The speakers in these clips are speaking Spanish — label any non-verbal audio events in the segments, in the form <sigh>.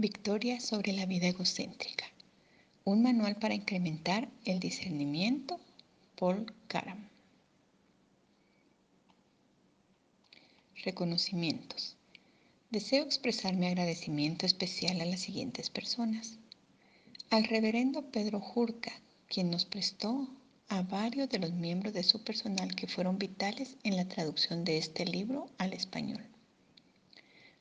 Victoria sobre la vida egocéntrica. Un manual para incrementar el discernimiento. Paul Karam. Reconocimientos. Deseo expresar mi agradecimiento especial a las siguientes personas. Al reverendo Pedro Jurca, quien nos prestó a varios de los miembros de su personal que fueron vitales en la traducción de este libro al español.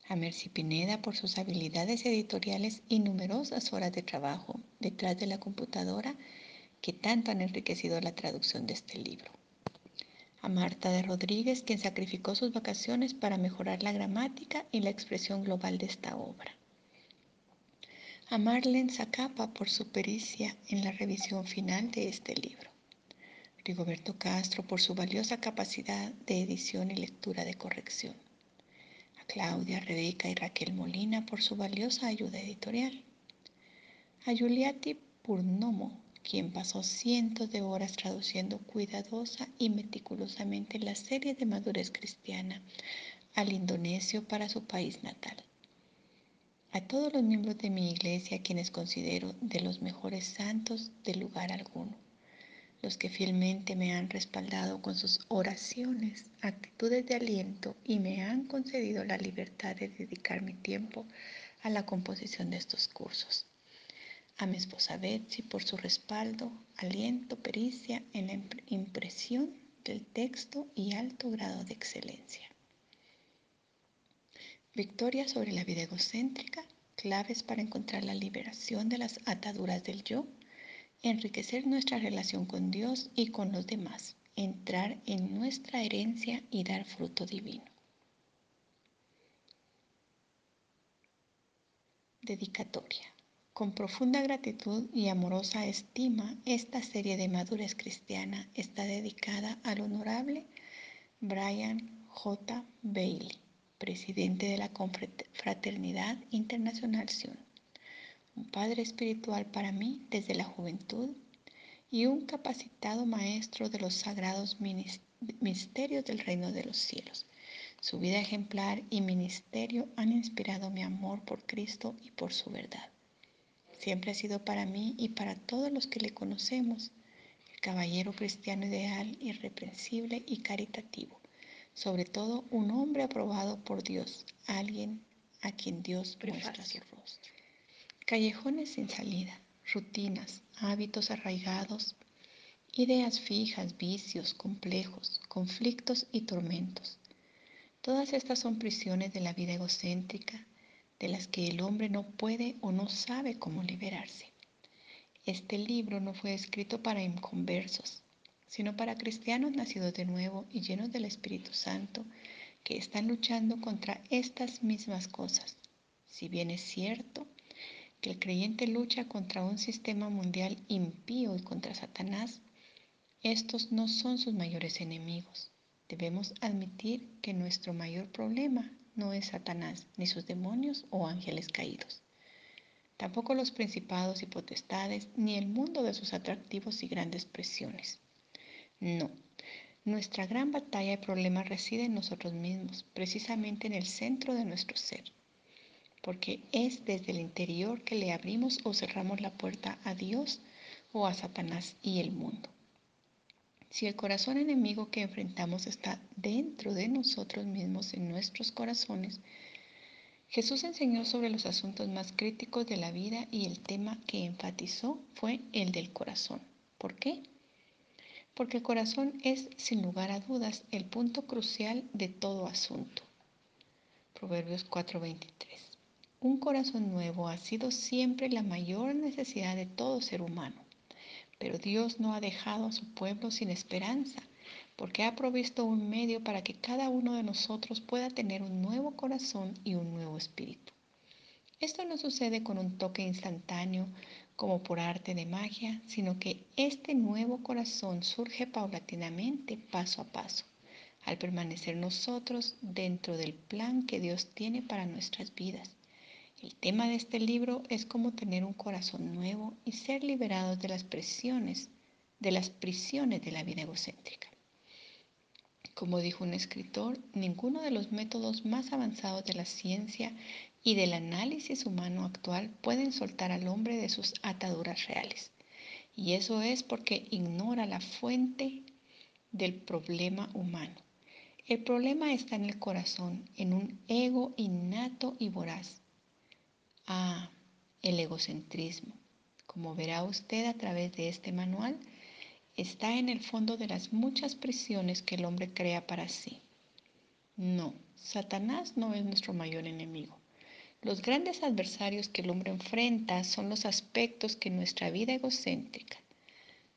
A Mercy Pineda por sus habilidades editoriales y numerosas horas de trabajo detrás de la computadora que tanto han enriquecido la traducción de este libro. A Marta de Rodríguez, quien sacrificó sus vacaciones para mejorar la gramática y la expresión global de esta obra a Marlene Zacapa por su pericia en la revisión final de este libro. Rigoberto Castro por su valiosa capacidad de edición y lectura de corrección. Claudia, Rebeca y Raquel Molina por su valiosa ayuda editorial. A Giuliatti Purnomo, quien pasó cientos de horas traduciendo cuidadosa y meticulosamente la serie de madurez cristiana al indonesio para su país natal a todos los miembros de mi iglesia, quienes considero de los mejores santos del lugar alguno, los que fielmente me han respaldado con sus oraciones, actitudes de aliento y me han concedido la libertad de dedicar mi tiempo a la composición de estos cursos. A mi esposa Betsy por su respaldo, aliento, pericia en la impresión del texto y alto grado de excelencia. Victoria sobre la vida egocéntrica, claves para encontrar la liberación de las ataduras del yo, enriquecer nuestra relación con Dios y con los demás, entrar en nuestra herencia y dar fruto divino. Dedicatoria. Con profunda gratitud y amorosa estima, esta serie de madurez cristiana está dedicada al honorable Brian J. Bailey presidente de la Confraternidad Internacional Sion, un padre espiritual para mí desde la juventud y un capacitado maestro de los sagrados misterios del reino de los cielos. Su vida ejemplar y ministerio han inspirado mi amor por Cristo y por su verdad. Siempre ha sido para mí y para todos los que le conocemos el caballero cristiano ideal, irreprensible y caritativo sobre todo un hombre aprobado por Dios, alguien a quien Dios muestra su rostro. Callejones sin salida, rutinas, hábitos arraigados, ideas fijas, vicios, complejos, conflictos y tormentos. Todas estas son prisiones de la vida egocéntrica de las que el hombre no puede o no sabe cómo liberarse. Este libro no fue escrito para inconversos, sino para cristianos nacidos de nuevo y llenos del Espíritu Santo que están luchando contra estas mismas cosas. Si bien es cierto que el creyente lucha contra un sistema mundial impío y contra Satanás, estos no son sus mayores enemigos. Debemos admitir que nuestro mayor problema no es Satanás, ni sus demonios o ángeles caídos. Tampoco los principados y potestades, ni el mundo de sus atractivos y grandes presiones. No. Nuestra gran batalla y problema reside en nosotros mismos, precisamente en el centro de nuestro ser, porque es desde el interior que le abrimos o cerramos la puerta a Dios o a Satanás y el mundo. Si el corazón enemigo que enfrentamos está dentro de nosotros mismos, en nuestros corazones, Jesús enseñó sobre los asuntos más críticos de la vida y el tema que enfatizó fue el del corazón. ¿Por qué? porque el corazón es, sin lugar a dudas, el punto crucial de todo asunto. Proverbios 4:23. Un corazón nuevo ha sido siempre la mayor necesidad de todo ser humano, pero Dios no ha dejado a su pueblo sin esperanza, porque ha provisto un medio para que cada uno de nosotros pueda tener un nuevo corazón y un nuevo espíritu. Esto no sucede con un toque instantáneo como por arte de magia, sino que este nuevo corazón surge paulatinamente, paso a paso, al permanecer nosotros dentro del plan que Dios tiene para nuestras vidas. El tema de este libro es cómo tener un corazón nuevo y ser liberados de las presiones, de las prisiones de la vida egocéntrica. Como dijo un escritor, ninguno de los métodos más avanzados de la ciencia y del análisis humano actual pueden soltar al hombre de sus ataduras reales. Y eso es porque ignora la fuente del problema humano. El problema está en el corazón, en un ego innato y voraz. Ah, el egocentrismo. Como verá usted a través de este manual, está en el fondo de las muchas prisiones que el hombre crea para sí. No, Satanás no es nuestro mayor enemigo. Los grandes adversarios que el hombre enfrenta son los aspectos que nuestra vida egocéntrica,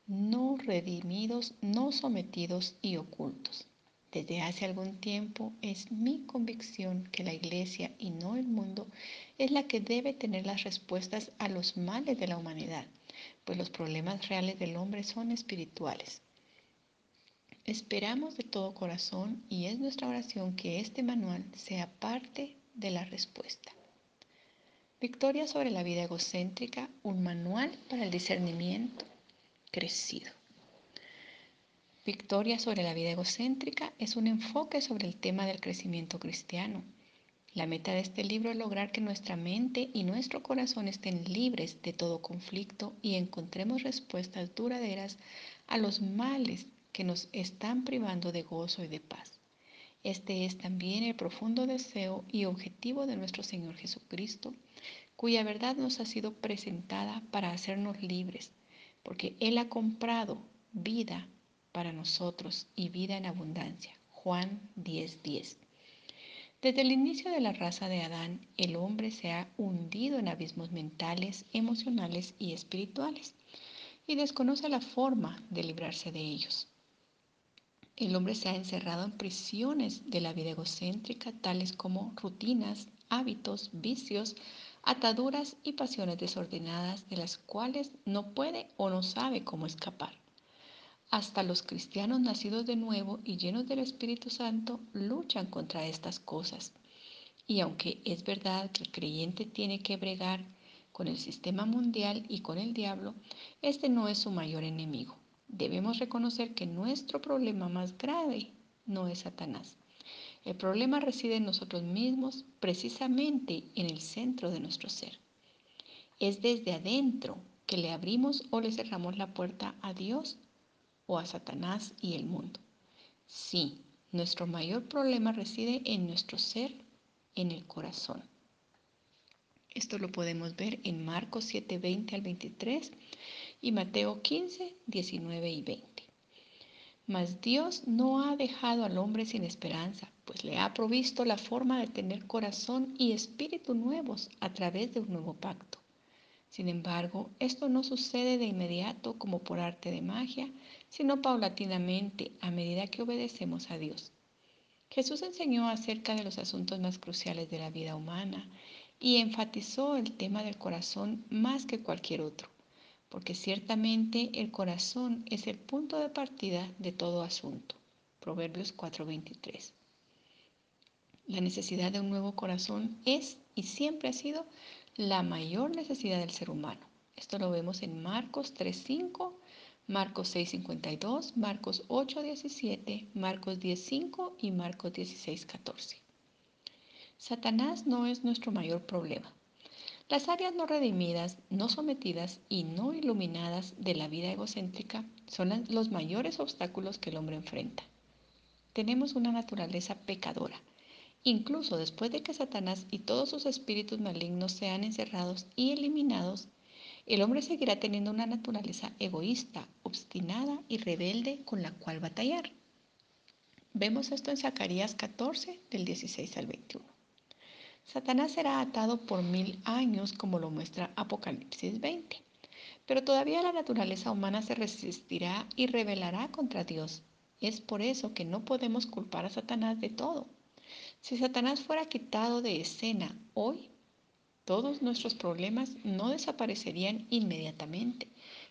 no redimidos, no sometidos y ocultos. Desde hace algún tiempo es mi convicción que la iglesia y no el mundo es la que debe tener las respuestas a los males de la humanidad, pues los problemas reales del hombre son espirituales. Esperamos de todo corazón y es nuestra oración que este manual sea parte de la respuesta. Victoria sobre la vida egocéntrica, un manual para el discernimiento crecido. Victoria sobre la vida egocéntrica es un enfoque sobre el tema del crecimiento cristiano. La meta de este libro es lograr que nuestra mente y nuestro corazón estén libres de todo conflicto y encontremos respuestas duraderas a los males que nos están privando de gozo y de paz. Este es también el profundo deseo y objetivo de nuestro Señor Jesucristo, cuya verdad nos ha sido presentada para hacernos libres, porque Él ha comprado vida para nosotros y vida en abundancia. Juan 10:10. Desde el inicio de la raza de Adán, el hombre se ha hundido en abismos mentales, emocionales y espirituales y desconoce la forma de librarse de ellos. El hombre se ha encerrado en prisiones de la vida egocéntrica, tales como rutinas, hábitos, vicios, ataduras y pasiones desordenadas de las cuales no puede o no sabe cómo escapar. Hasta los cristianos nacidos de nuevo y llenos del Espíritu Santo luchan contra estas cosas. Y aunque es verdad que el creyente tiene que bregar con el sistema mundial y con el diablo, este no es su mayor enemigo debemos reconocer que nuestro problema más grave no es Satanás. El problema reside en nosotros mismos, precisamente en el centro de nuestro ser. Es desde adentro que le abrimos o le cerramos la puerta a Dios o a Satanás y el mundo. Sí, nuestro mayor problema reside en nuestro ser, en el corazón. Esto lo podemos ver en Marcos 7, 20 al 23 y Mateo 15, 19 y 20. Mas Dios no ha dejado al hombre sin esperanza, pues le ha provisto la forma de tener corazón y espíritu nuevos a través de un nuevo pacto. Sin embargo, esto no sucede de inmediato como por arte de magia, sino paulatinamente a medida que obedecemos a Dios. Jesús enseñó acerca de los asuntos más cruciales de la vida humana y enfatizó el tema del corazón más que cualquier otro porque ciertamente el corazón es el punto de partida de todo asunto. Proverbios 4:23. La necesidad de un nuevo corazón es y siempre ha sido la mayor necesidad del ser humano. Esto lo vemos en Marcos 3:5, Marcos 6:52, Marcos 8:17, Marcos 10:5 y Marcos 16:14. Satanás no es nuestro mayor problema. Las áreas no redimidas, no sometidas y no iluminadas de la vida egocéntrica son los mayores obstáculos que el hombre enfrenta. Tenemos una naturaleza pecadora. Incluso después de que Satanás y todos sus espíritus malignos sean encerrados y eliminados, el hombre seguirá teniendo una naturaleza egoísta, obstinada y rebelde con la cual batallar. Vemos esto en Zacarías 14, del 16 al 21. Satanás será atado por mil años, como lo muestra Apocalipsis 20. Pero todavía la naturaleza humana se resistirá y rebelará contra Dios. Es por eso que no podemos culpar a Satanás de todo. Si Satanás fuera quitado de escena hoy, todos nuestros problemas no desaparecerían inmediatamente,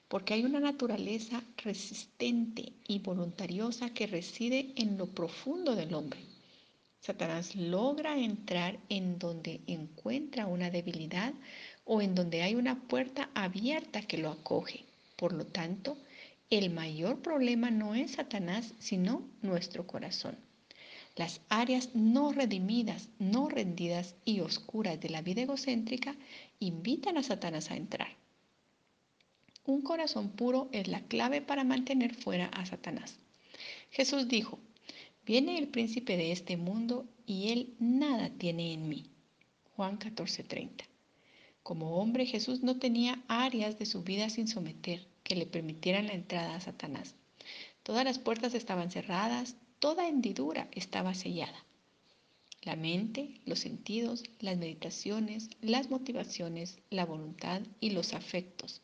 porque hay una naturaleza resistente y voluntariosa que reside en lo profundo del hombre. Satanás logra entrar en donde encuentra una debilidad o en donde hay una puerta abierta que lo acoge. Por lo tanto, el mayor problema no es Satanás, sino nuestro corazón. Las áreas no redimidas, no rendidas y oscuras de la vida egocéntrica invitan a Satanás a entrar. Un corazón puro es la clave para mantener fuera a Satanás. Jesús dijo, viene el príncipe de este mundo y él nada tiene en mí. Juan 14:30. Como hombre Jesús no tenía áreas de su vida sin someter que le permitieran la entrada a Satanás. Todas las puertas estaban cerradas, toda hendidura estaba sellada. La mente, los sentidos, las meditaciones, las motivaciones, la voluntad y los afectos,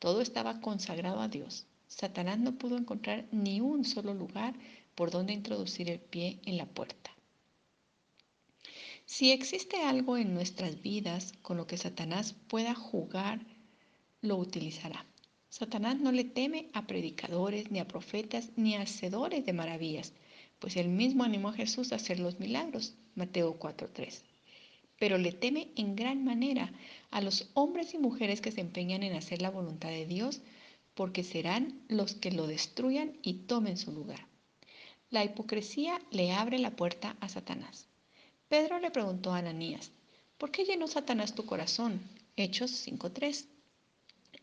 todo estaba consagrado a Dios. Satanás no pudo encontrar ni un solo lugar por donde introducir el pie en la puerta. Si existe algo en nuestras vidas con lo que Satanás pueda jugar, lo utilizará. Satanás no le teme a predicadores, ni a profetas, ni a hacedores de maravillas, pues él mismo animó a Jesús a hacer los milagros, Mateo 4.3. Pero le teme en gran manera a los hombres y mujeres que se empeñan en hacer la voluntad de Dios, porque serán los que lo destruyan y tomen su lugar. La hipocresía le abre la puerta a Satanás. Pedro le preguntó a Ananías, ¿por qué llenó Satanás tu corazón? Hechos 5.3.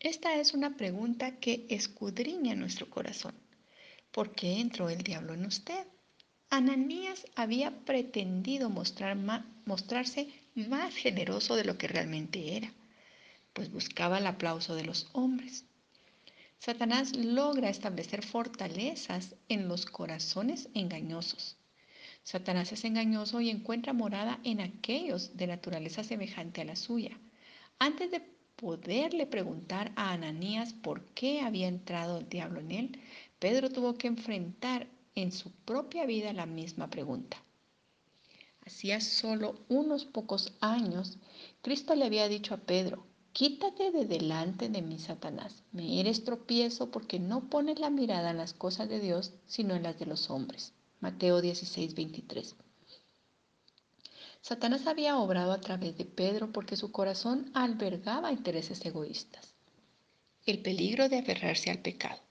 Esta es una pregunta que escudriña nuestro corazón. ¿Por qué entró el diablo en usted? Ananías había pretendido mostrar mostrarse más generoso de lo que realmente era, pues buscaba el aplauso de los hombres. Satanás logra establecer fortalezas en los corazones engañosos. Satanás es engañoso y encuentra morada en aquellos de naturaleza semejante a la suya. Antes de poderle preguntar a Ananías por qué había entrado el diablo en él, Pedro tuvo que enfrentar en su propia vida la misma pregunta. Hacía solo unos pocos años, Cristo le había dicho a Pedro, quítate de delante de mí, Satanás, me eres tropiezo porque no pones la mirada en las cosas de Dios, sino en las de los hombres. Mateo 16, 23. Satanás había obrado a través de Pedro porque su corazón albergaba intereses egoístas. El peligro de aferrarse al pecado.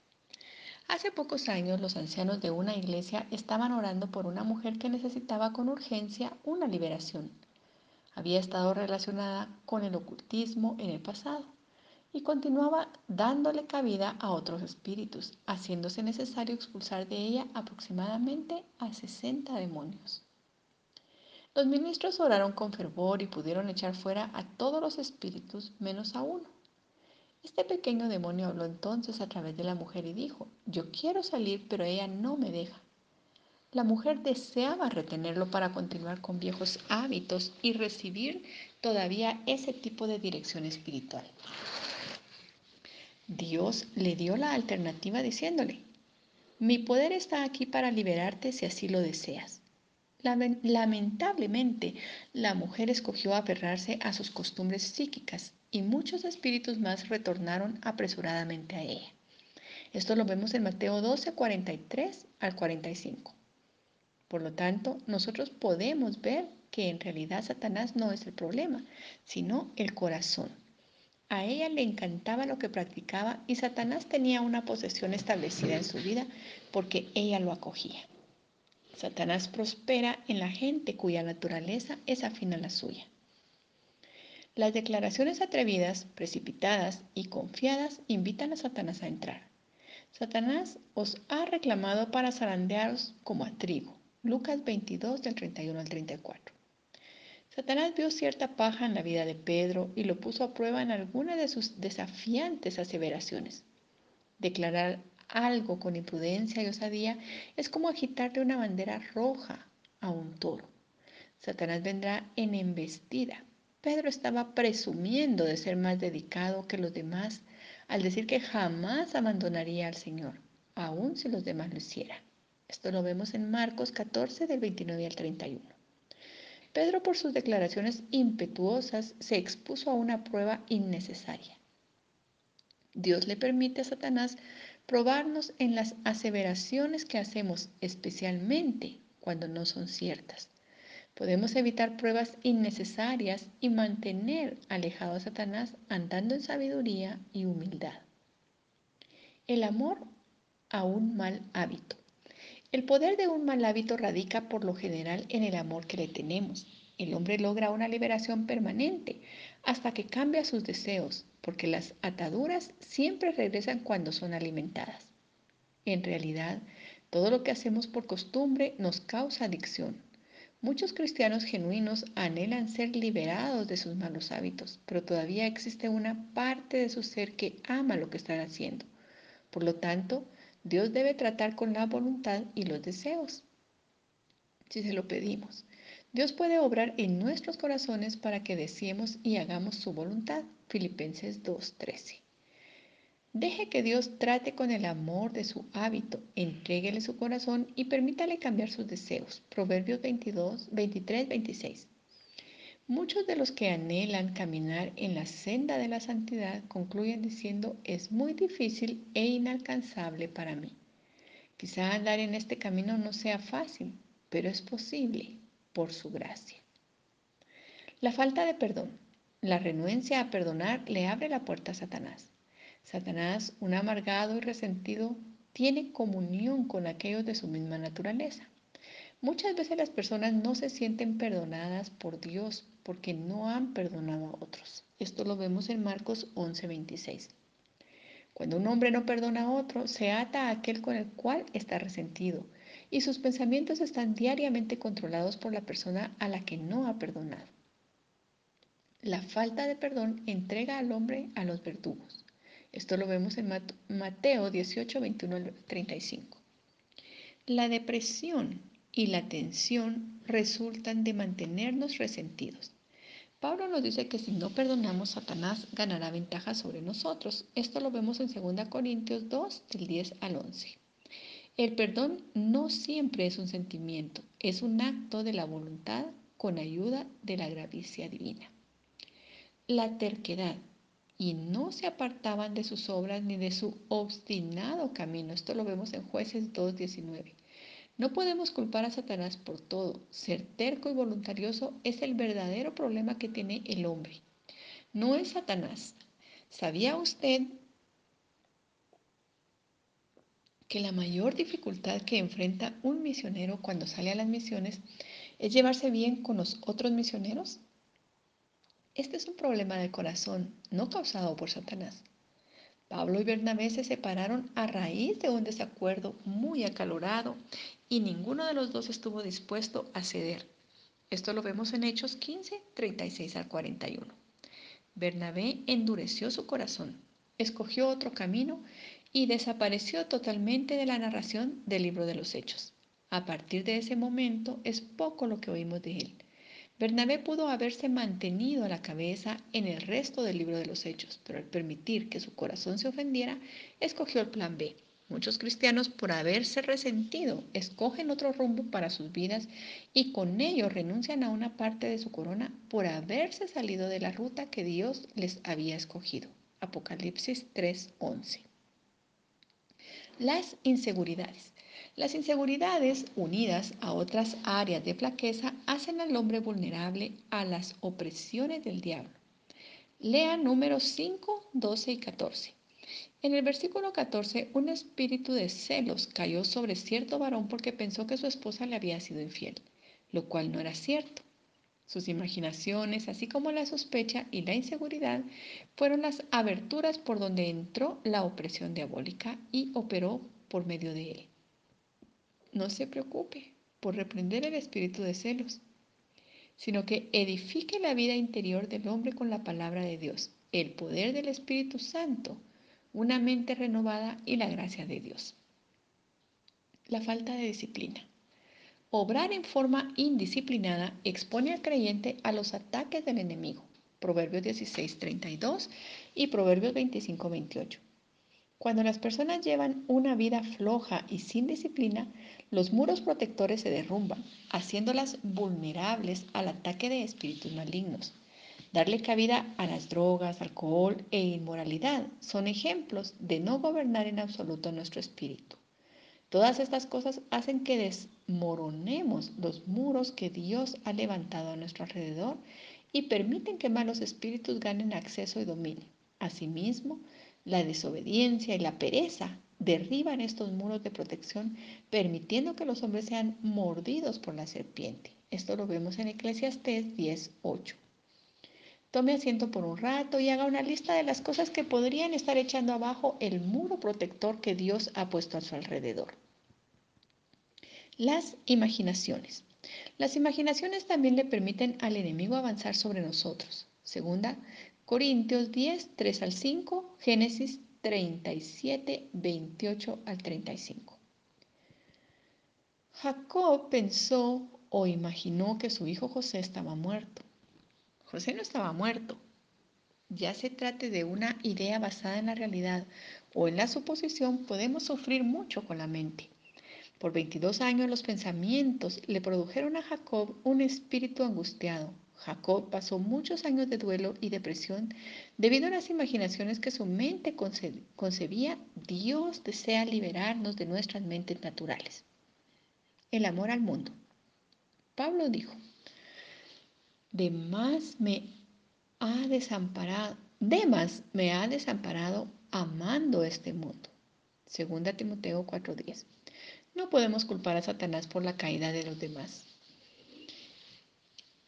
Hace pocos años los ancianos de una iglesia estaban orando por una mujer que necesitaba con urgencia una liberación. Había estado relacionada con el ocultismo en el pasado y continuaba dándole cabida a otros espíritus, haciéndose necesario expulsar de ella aproximadamente a 60 demonios. Los ministros oraron con fervor y pudieron echar fuera a todos los espíritus menos a uno. Este pequeño demonio habló entonces a través de la mujer y dijo, yo quiero salir, pero ella no me deja. La mujer deseaba retenerlo para continuar con viejos hábitos y recibir todavía ese tipo de dirección espiritual. Dios le dio la alternativa diciéndole, mi poder está aquí para liberarte si así lo deseas. Lamentablemente, la mujer escogió aferrarse a sus costumbres psíquicas y muchos espíritus más retornaron apresuradamente a ella. Esto lo vemos en Mateo 12, 43 al 45. Por lo tanto, nosotros podemos ver que en realidad Satanás no es el problema, sino el corazón. A ella le encantaba lo que practicaba y Satanás tenía una posesión establecida en su vida porque ella lo acogía. Satanás prospera en la gente cuya naturaleza es afín a la suya. Las declaraciones atrevidas, precipitadas y confiadas invitan a Satanás a entrar. Satanás os ha reclamado para zarandearos como a trigo. Lucas 22 del 31 al 34. Satanás vio cierta paja en la vida de Pedro y lo puso a prueba en alguna de sus desafiantes aseveraciones. Declarar algo con imprudencia y osadía es como agitarle una bandera roja a un toro. Satanás vendrá en embestida. Pedro estaba presumiendo de ser más dedicado que los demás al decir que jamás abandonaría al Señor, aun si los demás lo hicieran. Esto lo vemos en Marcos 14 del 29 al 31. Pedro por sus declaraciones impetuosas se expuso a una prueba innecesaria. Dios le permite a Satanás probarnos en las aseveraciones que hacemos, especialmente cuando no son ciertas. Podemos evitar pruebas innecesarias y mantener alejado a Satanás andando en sabiduría y humildad. El amor a un mal hábito. El poder de un mal hábito radica por lo general en el amor que le tenemos. El hombre logra una liberación permanente hasta que cambia sus deseos, porque las ataduras siempre regresan cuando son alimentadas. En realidad, todo lo que hacemos por costumbre nos causa adicción. Muchos cristianos genuinos anhelan ser liberados de sus malos hábitos, pero todavía existe una parte de su ser que ama lo que están haciendo. Por lo tanto, Dios debe tratar con la voluntad y los deseos, si se lo pedimos. Dios puede obrar en nuestros corazones para que deseemos y hagamos su voluntad. Filipenses 2.13. Deje que Dios trate con el amor de su hábito, entréguele su corazón y permítale cambiar sus deseos. Proverbios 22, 23, 26. Muchos de los que anhelan caminar en la senda de la santidad concluyen diciendo es muy difícil e inalcanzable para mí. Quizá andar en este camino no sea fácil, pero es posible por su gracia. La falta de perdón, la renuencia a perdonar le abre la puerta a Satanás. Satanás, un amargado y resentido, tiene comunión con aquellos de su misma naturaleza. Muchas veces las personas no se sienten perdonadas por Dios porque no han perdonado a otros. Esto lo vemos en Marcos 11:26. Cuando un hombre no perdona a otro, se ata a aquel con el cual está resentido y sus pensamientos están diariamente controlados por la persona a la que no ha perdonado. La falta de perdón entrega al hombre a los verdugos. Esto lo vemos en Mateo 18, 21 al 35. La depresión y la tensión resultan de mantenernos resentidos. Pablo nos dice que si no perdonamos, Satanás ganará ventaja sobre nosotros. Esto lo vemos en 2 Corintios 2, del 10 al 11. El perdón no siempre es un sentimiento, es un acto de la voluntad con ayuda de la gracia divina. La terquedad y no se apartaban de sus obras ni de su obstinado camino. Esto lo vemos en jueces 2.19. No podemos culpar a Satanás por todo. Ser terco y voluntarioso es el verdadero problema que tiene el hombre. No es Satanás. ¿Sabía usted que la mayor dificultad que enfrenta un misionero cuando sale a las misiones es llevarse bien con los otros misioneros? Este es un problema del corazón, no causado por Satanás. Pablo y Bernabé se separaron a raíz de un desacuerdo muy acalorado y ninguno de los dos estuvo dispuesto a ceder. Esto lo vemos en Hechos 15, 36 al 41. Bernabé endureció su corazón, escogió otro camino y desapareció totalmente de la narración del libro de los Hechos. A partir de ese momento es poco lo que oímos de él. Bernabé pudo haberse mantenido a la cabeza en el resto del libro de los Hechos, pero al permitir que su corazón se ofendiera, escogió el plan B. Muchos cristianos, por haberse resentido, escogen otro rumbo para sus vidas y con ello renuncian a una parte de su corona por haberse salido de la ruta que Dios les había escogido. Apocalipsis 3:11. Las inseguridades. Las inseguridades, unidas a otras áreas de flaqueza, hacen al hombre vulnerable a las opresiones del diablo. Lea números 5, 12 y 14. En el versículo 14, un espíritu de celos cayó sobre cierto varón porque pensó que su esposa le había sido infiel, lo cual no era cierto. Sus imaginaciones, así como la sospecha y la inseguridad, fueron las aberturas por donde entró la opresión diabólica y operó por medio de él. No se preocupe por reprender el espíritu de celos, sino que edifique la vida interior del hombre con la palabra de Dios, el poder del Espíritu Santo, una mente renovada y la gracia de Dios. La falta de disciplina. Obrar en forma indisciplinada expone al creyente a los ataques del enemigo. Proverbios 16:32 y Proverbios 25:28. Cuando las personas llevan una vida floja y sin disciplina, los muros protectores se derrumban, haciéndolas vulnerables al ataque de espíritus malignos. Darle cabida a las drogas, alcohol e inmoralidad son ejemplos de no gobernar en absoluto nuestro espíritu. Todas estas cosas hacen que desmoronemos los muros que Dios ha levantado a nuestro alrededor y permiten que malos espíritus ganen acceso y dominio. Asimismo, la desobediencia y la pereza derriban estos muros de protección, permitiendo que los hombres sean mordidos por la serpiente. Esto lo vemos en Eclesiastés 10.8. Tome asiento por un rato y haga una lista de las cosas que podrían estar echando abajo el muro protector que Dios ha puesto a su alrededor. Las imaginaciones. Las imaginaciones también le permiten al enemigo avanzar sobre nosotros. Segunda, Corintios 10, 3 al 5, Génesis 37, 28 al 35. Jacob pensó o imaginó que su hijo José estaba muerto. José no estaba muerto. Ya se trate de una idea basada en la realidad o en la suposición, podemos sufrir mucho con la mente. Por 22 años los pensamientos le produjeron a Jacob un espíritu angustiado. Jacob pasó muchos años de duelo y depresión debido a las imaginaciones que su mente concebía. Dios desea liberarnos de nuestras mentes naturales. El amor al mundo. Pablo dijo, de más me ha desamparado, Demas me ha desamparado amando este mundo. Segunda Timoteo 4:10. No podemos culpar a Satanás por la caída de los demás.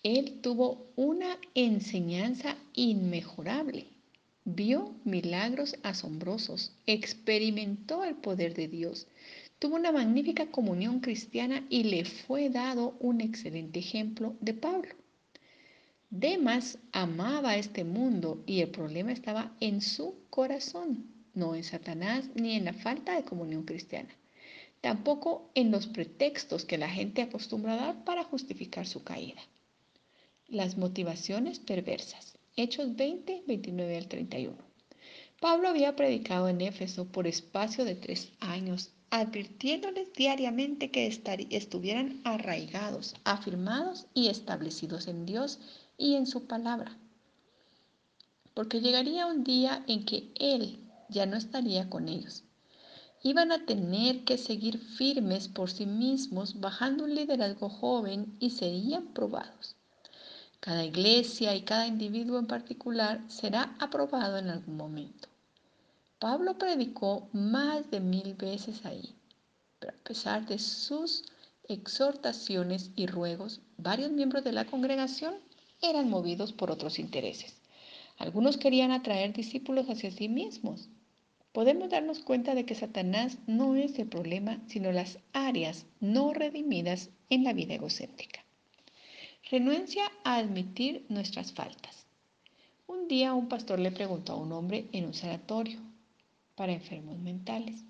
Él tuvo una enseñanza inmejorable. Vio milagros asombrosos, experimentó el poder de Dios, tuvo una magnífica comunión cristiana y le fue dado un excelente ejemplo de Pablo. Demas amaba este mundo y el problema estaba en su corazón, no en Satanás ni en la falta de comunión cristiana, tampoco en los pretextos que la gente acostumbra dar para justificar su caída. Las motivaciones perversas. Hechos 20, 29 al 31. Pablo había predicado en Éfeso por espacio de tres años advirtiéndoles diariamente que estuvieran arraigados, afirmados y establecidos en Dios y en su palabra. Porque llegaría un día en que Él ya no estaría con ellos. Iban a tener que seguir firmes por sí mismos, bajando un liderazgo joven y serían probados. Cada iglesia y cada individuo en particular será aprobado en algún momento. Pablo predicó más de mil veces ahí, pero a pesar de sus exhortaciones y ruegos, varios miembros de la congregación eran movidos por otros intereses. Algunos querían atraer discípulos hacia sí mismos. Podemos darnos cuenta de que Satanás no es el problema, sino las áreas no redimidas en la vida egocéntrica. Renuencia a admitir nuestras faltas. Un día un pastor le preguntó a un hombre en un sanatorio, para enfermos mentales.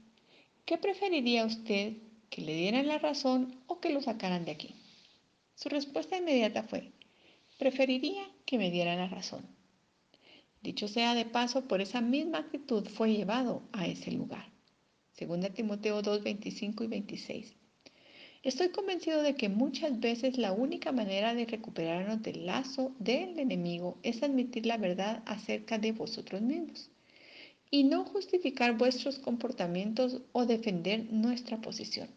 ¿Qué preferiría usted que le dieran la razón o que lo sacaran de aquí? Su respuesta inmediata fue, preferiría que me dieran la razón. Dicho sea de paso, por esa misma actitud fue llevado a ese lugar. Segunda Timoteo 2, 25 y 26. Estoy convencido de que muchas veces la única manera de recuperarnos del lazo del enemigo es admitir la verdad acerca de vosotros mismos y no justificar vuestros comportamientos o defender nuestra posición.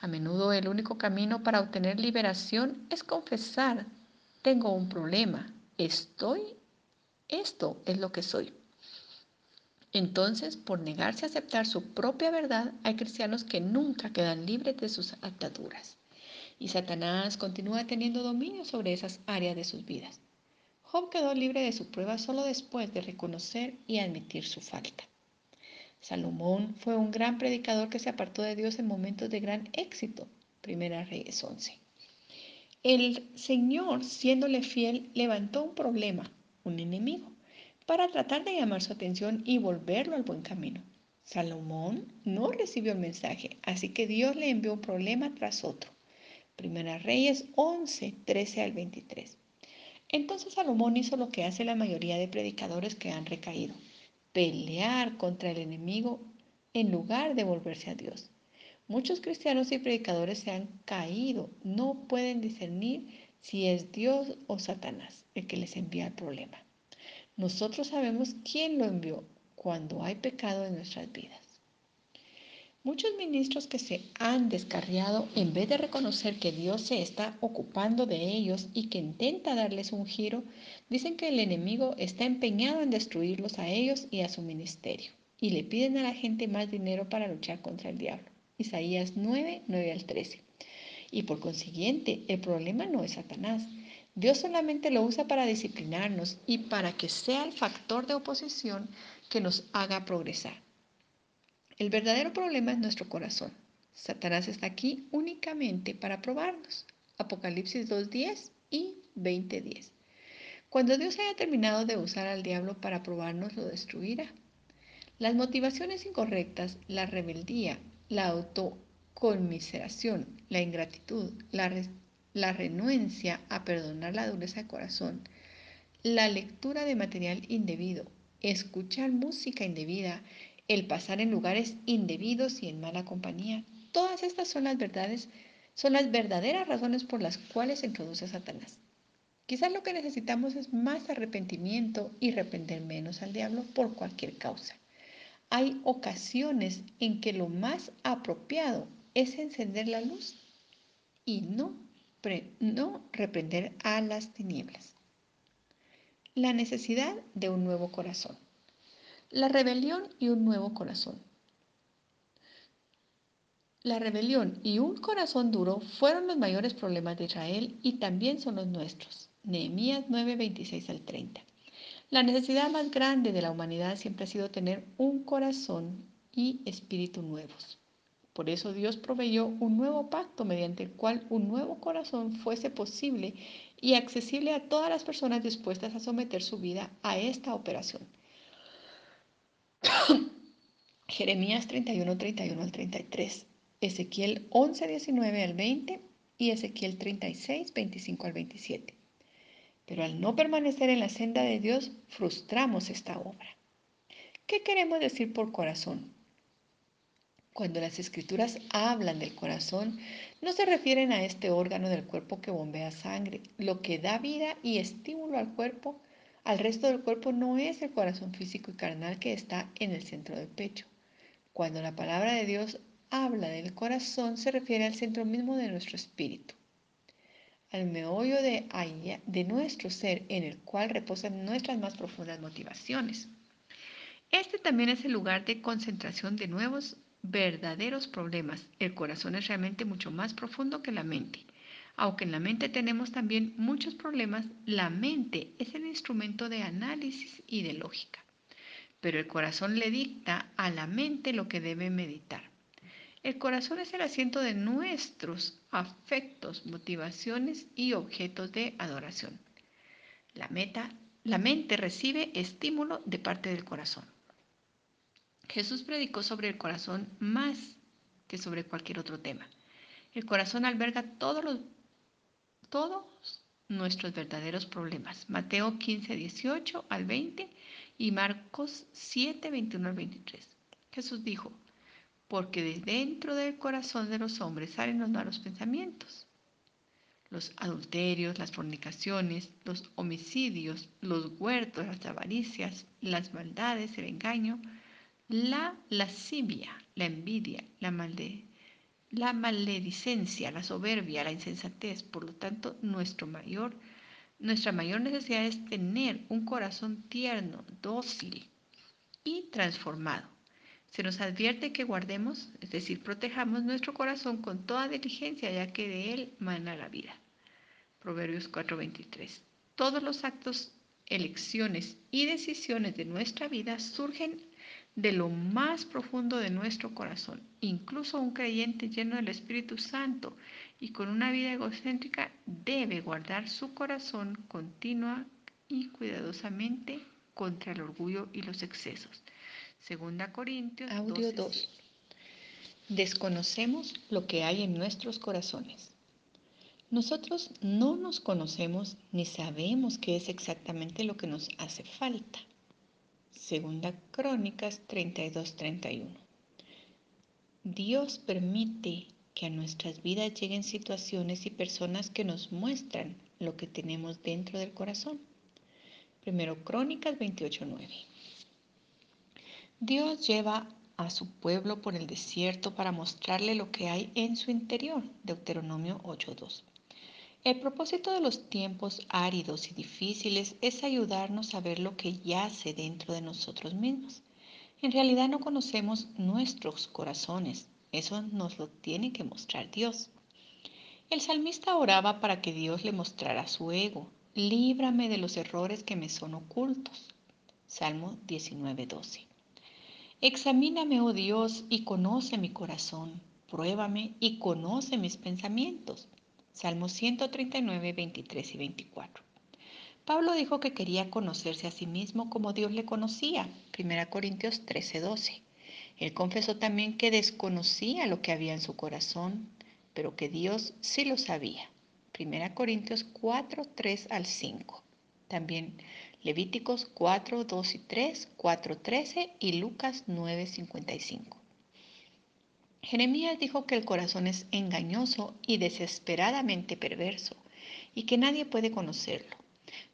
A menudo el único camino para obtener liberación es confesar, tengo un problema, estoy, esto es lo que soy. Entonces, por negarse a aceptar su propia verdad, hay cristianos que nunca quedan libres de sus ataduras. Y Satanás continúa teniendo dominio sobre esas áreas de sus vidas. Job quedó libre de su prueba solo después de reconocer y admitir su falta. Salomón fue un gran predicador que se apartó de Dios en momentos de gran éxito. Primera Reyes 11. El Señor, siéndole fiel, levantó un problema, un enemigo, para tratar de llamar su atención y volverlo al buen camino. Salomón no recibió el mensaje, así que Dios le envió un problema tras otro. Primera Reyes 11, 13 al 23. Entonces Salomón hizo lo que hace la mayoría de predicadores que han recaído, pelear contra el enemigo en lugar de volverse a Dios. Muchos cristianos y predicadores se han caído, no pueden discernir si es Dios o Satanás el que les envía el problema. Nosotros sabemos quién lo envió cuando hay pecado en nuestras vidas. Muchos ministros que se han descarriado, en vez de reconocer que Dios se está ocupando de ellos y que intenta darles un giro, dicen que el enemigo está empeñado en destruirlos a ellos y a su ministerio. y le piden a la gente más dinero para luchar contra el diablo. Isaías 9, 9 al 13. Y por consiguiente, el problema no es Satanás. Dios solamente lo usa para disciplinarnos y para que sea el factor de oposición que nos haga progresar. El verdadero problema es nuestro corazón. Satanás está aquí únicamente para probarnos. Apocalipsis 2.10 y 20.10. Cuando Dios haya terminado de usar al diablo para probarnos, lo destruirá. Las motivaciones incorrectas, la rebeldía, la autoconmiseración, la ingratitud, la, la renuencia a perdonar la dureza de corazón, la lectura de material indebido, escuchar música indebida, el pasar en lugares indebidos y en mala compañía. Todas estas son las verdades, son las verdaderas razones por las cuales se introduce Satanás. Quizás lo que necesitamos es más arrepentimiento y reprender menos al diablo por cualquier causa. Hay ocasiones en que lo más apropiado es encender la luz y no, no reprender a las tinieblas. La necesidad de un nuevo corazón. La rebelión y un nuevo corazón. La rebelión y un corazón duro fueron los mayores problemas de Israel y también son los nuestros. Nehemías 9, 26 al 30. La necesidad más grande de la humanidad siempre ha sido tener un corazón y espíritu nuevos. Por eso Dios proveyó un nuevo pacto mediante el cual un nuevo corazón fuese posible y accesible a todas las personas dispuestas a someter su vida a esta operación. <coughs> Jeremías 31, 31 al 33, Ezequiel 11, 19 al 20 y Ezequiel 36, 25 al 27. Pero al no permanecer en la senda de Dios, frustramos esta obra. ¿Qué queremos decir por corazón? Cuando las escrituras hablan del corazón, no se refieren a este órgano del cuerpo que bombea sangre. Lo que da vida y estímulo al cuerpo, al resto del cuerpo, no es el corazón físico y carnal que está en el centro del pecho. Cuando la palabra de Dios habla del corazón, se refiere al centro mismo de nuestro espíritu al meollo de, de nuestro ser en el cual reposan nuestras más profundas motivaciones. Este también es el lugar de concentración de nuevos verdaderos problemas. El corazón es realmente mucho más profundo que la mente. Aunque en la mente tenemos también muchos problemas, la mente es el instrumento de análisis y de lógica. Pero el corazón le dicta a la mente lo que debe meditar. El corazón es el asiento de nuestros afectos, motivaciones y objetos de adoración. La, meta, la mente recibe estímulo de parte del corazón. Jesús predicó sobre el corazón más que sobre cualquier otro tema. El corazón alberga todos, los, nuestros verdaderos problemas. Mateo 15, 18 al 20 y Marcos 7, 21 al 23. Jesús dijo, porque de dentro del corazón de los hombres salen los malos pensamientos, los adulterios, las fornicaciones, los homicidios, los huertos, las avaricias, las maldades, el engaño, la lascivia, la envidia, la, la maledicencia, la soberbia, la insensatez. Por lo tanto, nuestro mayor, nuestra mayor necesidad es tener un corazón tierno, dócil y transformado se nos advierte que guardemos, es decir, protejamos nuestro corazón con toda diligencia, ya que de él mana la vida. Proverbios 4:23. Todos los actos, elecciones y decisiones de nuestra vida surgen de lo más profundo de nuestro corazón. Incluso un creyente lleno del Espíritu Santo y con una vida egocéntrica debe guardar su corazón continua y cuidadosamente contra el orgullo y los excesos. Segunda Corintios Audio 2. Desconocemos lo que hay en nuestros corazones. Nosotros no nos conocemos ni sabemos qué es exactamente lo que nos hace falta. Segunda Crónicas 32-31. Dios permite que a nuestras vidas lleguen situaciones y personas que nos muestran lo que tenemos dentro del corazón. Primero Crónicas 28.9. Dios lleva a su pueblo por el desierto para mostrarle lo que hay en su interior. Deuteronomio 8.2. El propósito de los tiempos áridos y difíciles es ayudarnos a ver lo que yace dentro de nosotros mismos. En realidad no conocemos nuestros corazones, eso nos lo tiene que mostrar Dios. El salmista oraba para que Dios le mostrara su ego. Líbrame de los errores que me son ocultos. Salmo 19:12. Examíname, oh Dios, y conoce mi corazón. Pruébame y conoce mis pensamientos. Salmo 139, 23 y 24. Pablo dijo que quería conocerse a sí mismo como Dios le conocía. 1 Corintios 13, 12. Él confesó también que desconocía lo que había en su corazón, pero que Dios sí lo sabía. 1 Corintios 4, 3 al 5. También Levíticos 4, 2 y 3, 4, 13 y Lucas 9, 55. Jeremías dijo que el corazón es engañoso y desesperadamente perverso y que nadie puede conocerlo.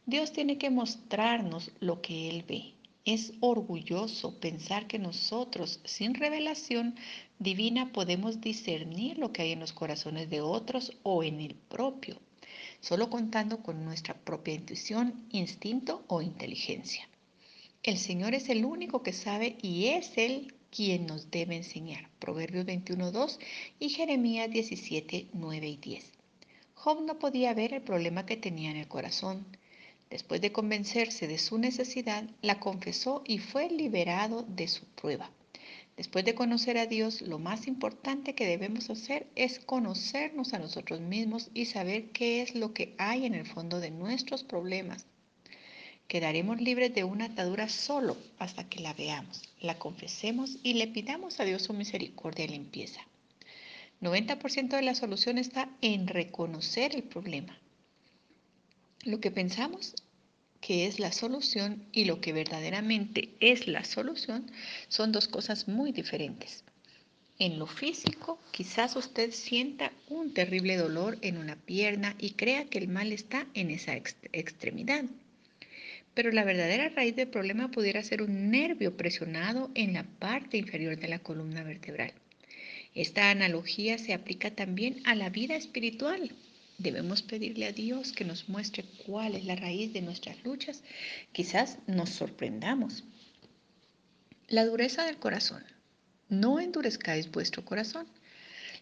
Dios tiene que mostrarnos lo que Él ve. Es orgulloso pensar que nosotros, sin revelación divina, podemos discernir lo que hay en los corazones de otros o en el propio, solo contando con nuestra propia intuición, instinto o inteligencia. El Señor es el único que sabe y es Él quien nos debe enseñar. Proverbios 21.2 y Jeremías 17, 9 y 10. Job no podía ver el problema que tenía en el corazón. Después de convencerse de su necesidad, la confesó y fue liberado de su prueba. Después de conocer a Dios, lo más importante que debemos hacer es conocernos a nosotros mismos y saber qué es lo que hay en el fondo de nuestros problemas. Quedaremos libres de una atadura solo hasta que la veamos, la confesemos y le pidamos a Dios su misericordia y limpieza. 90% de la solución está en reconocer el problema. Lo que pensamos que es la solución y lo que verdaderamente es la solución son dos cosas muy diferentes. En lo físico, quizás usted sienta un terrible dolor en una pierna y crea que el mal está en esa extremidad. Pero la verdadera raíz del problema pudiera ser un nervio presionado en la parte inferior de la columna vertebral. Esta analogía se aplica también a la vida espiritual. Debemos pedirle a Dios que nos muestre cuál es la raíz de nuestras luchas. Quizás nos sorprendamos. La dureza del corazón. No endurezcáis vuestro corazón.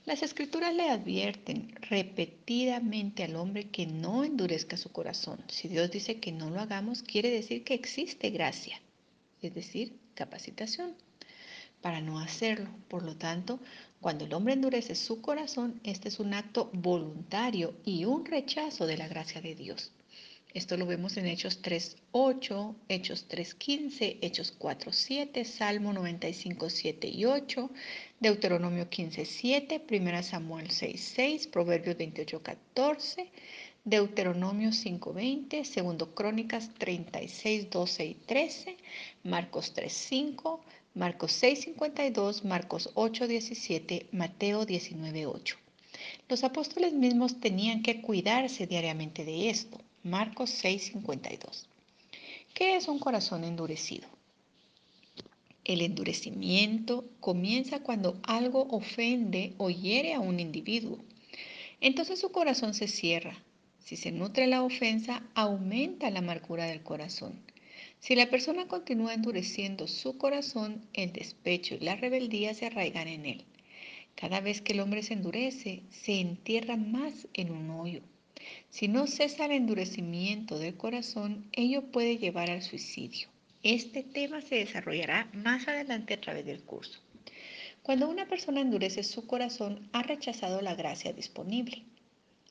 Las escrituras le advierten repetidamente al hombre que no endurezca su corazón. Si Dios dice que no lo hagamos, quiere decir que existe gracia, es decir, capacitación para no hacerlo. Por lo tanto, cuando el hombre endurece su corazón, este es un acto voluntario y un rechazo de la gracia de Dios. Esto lo vemos en Hechos 3.8, Hechos 3.15, Hechos 4.7, Salmo 95.7 y 8, Deuteronomio 15.7, 1 Samuel 6.6, Proverbios 28.14, Deuteronomio 5.20, 2 Crónicas 36.12 y 13, Marcos 3.5, Marcos 6:52, Marcos 8:17, Mateo 19:8. Los apóstoles mismos tenían que cuidarse diariamente de esto. Marcos 6:52. ¿Qué es un corazón endurecido? El endurecimiento comienza cuando algo ofende o hiere a un individuo. Entonces su corazón se cierra. Si se nutre la ofensa, aumenta la amargura del corazón. Si la persona continúa endureciendo su corazón, el despecho y la rebeldía se arraigan en él. Cada vez que el hombre se endurece, se entierra más en un hoyo. Si no cesa el endurecimiento del corazón, ello puede llevar al suicidio. Este tema se desarrollará más adelante a través del curso. Cuando una persona endurece su corazón, ha rechazado la gracia disponible.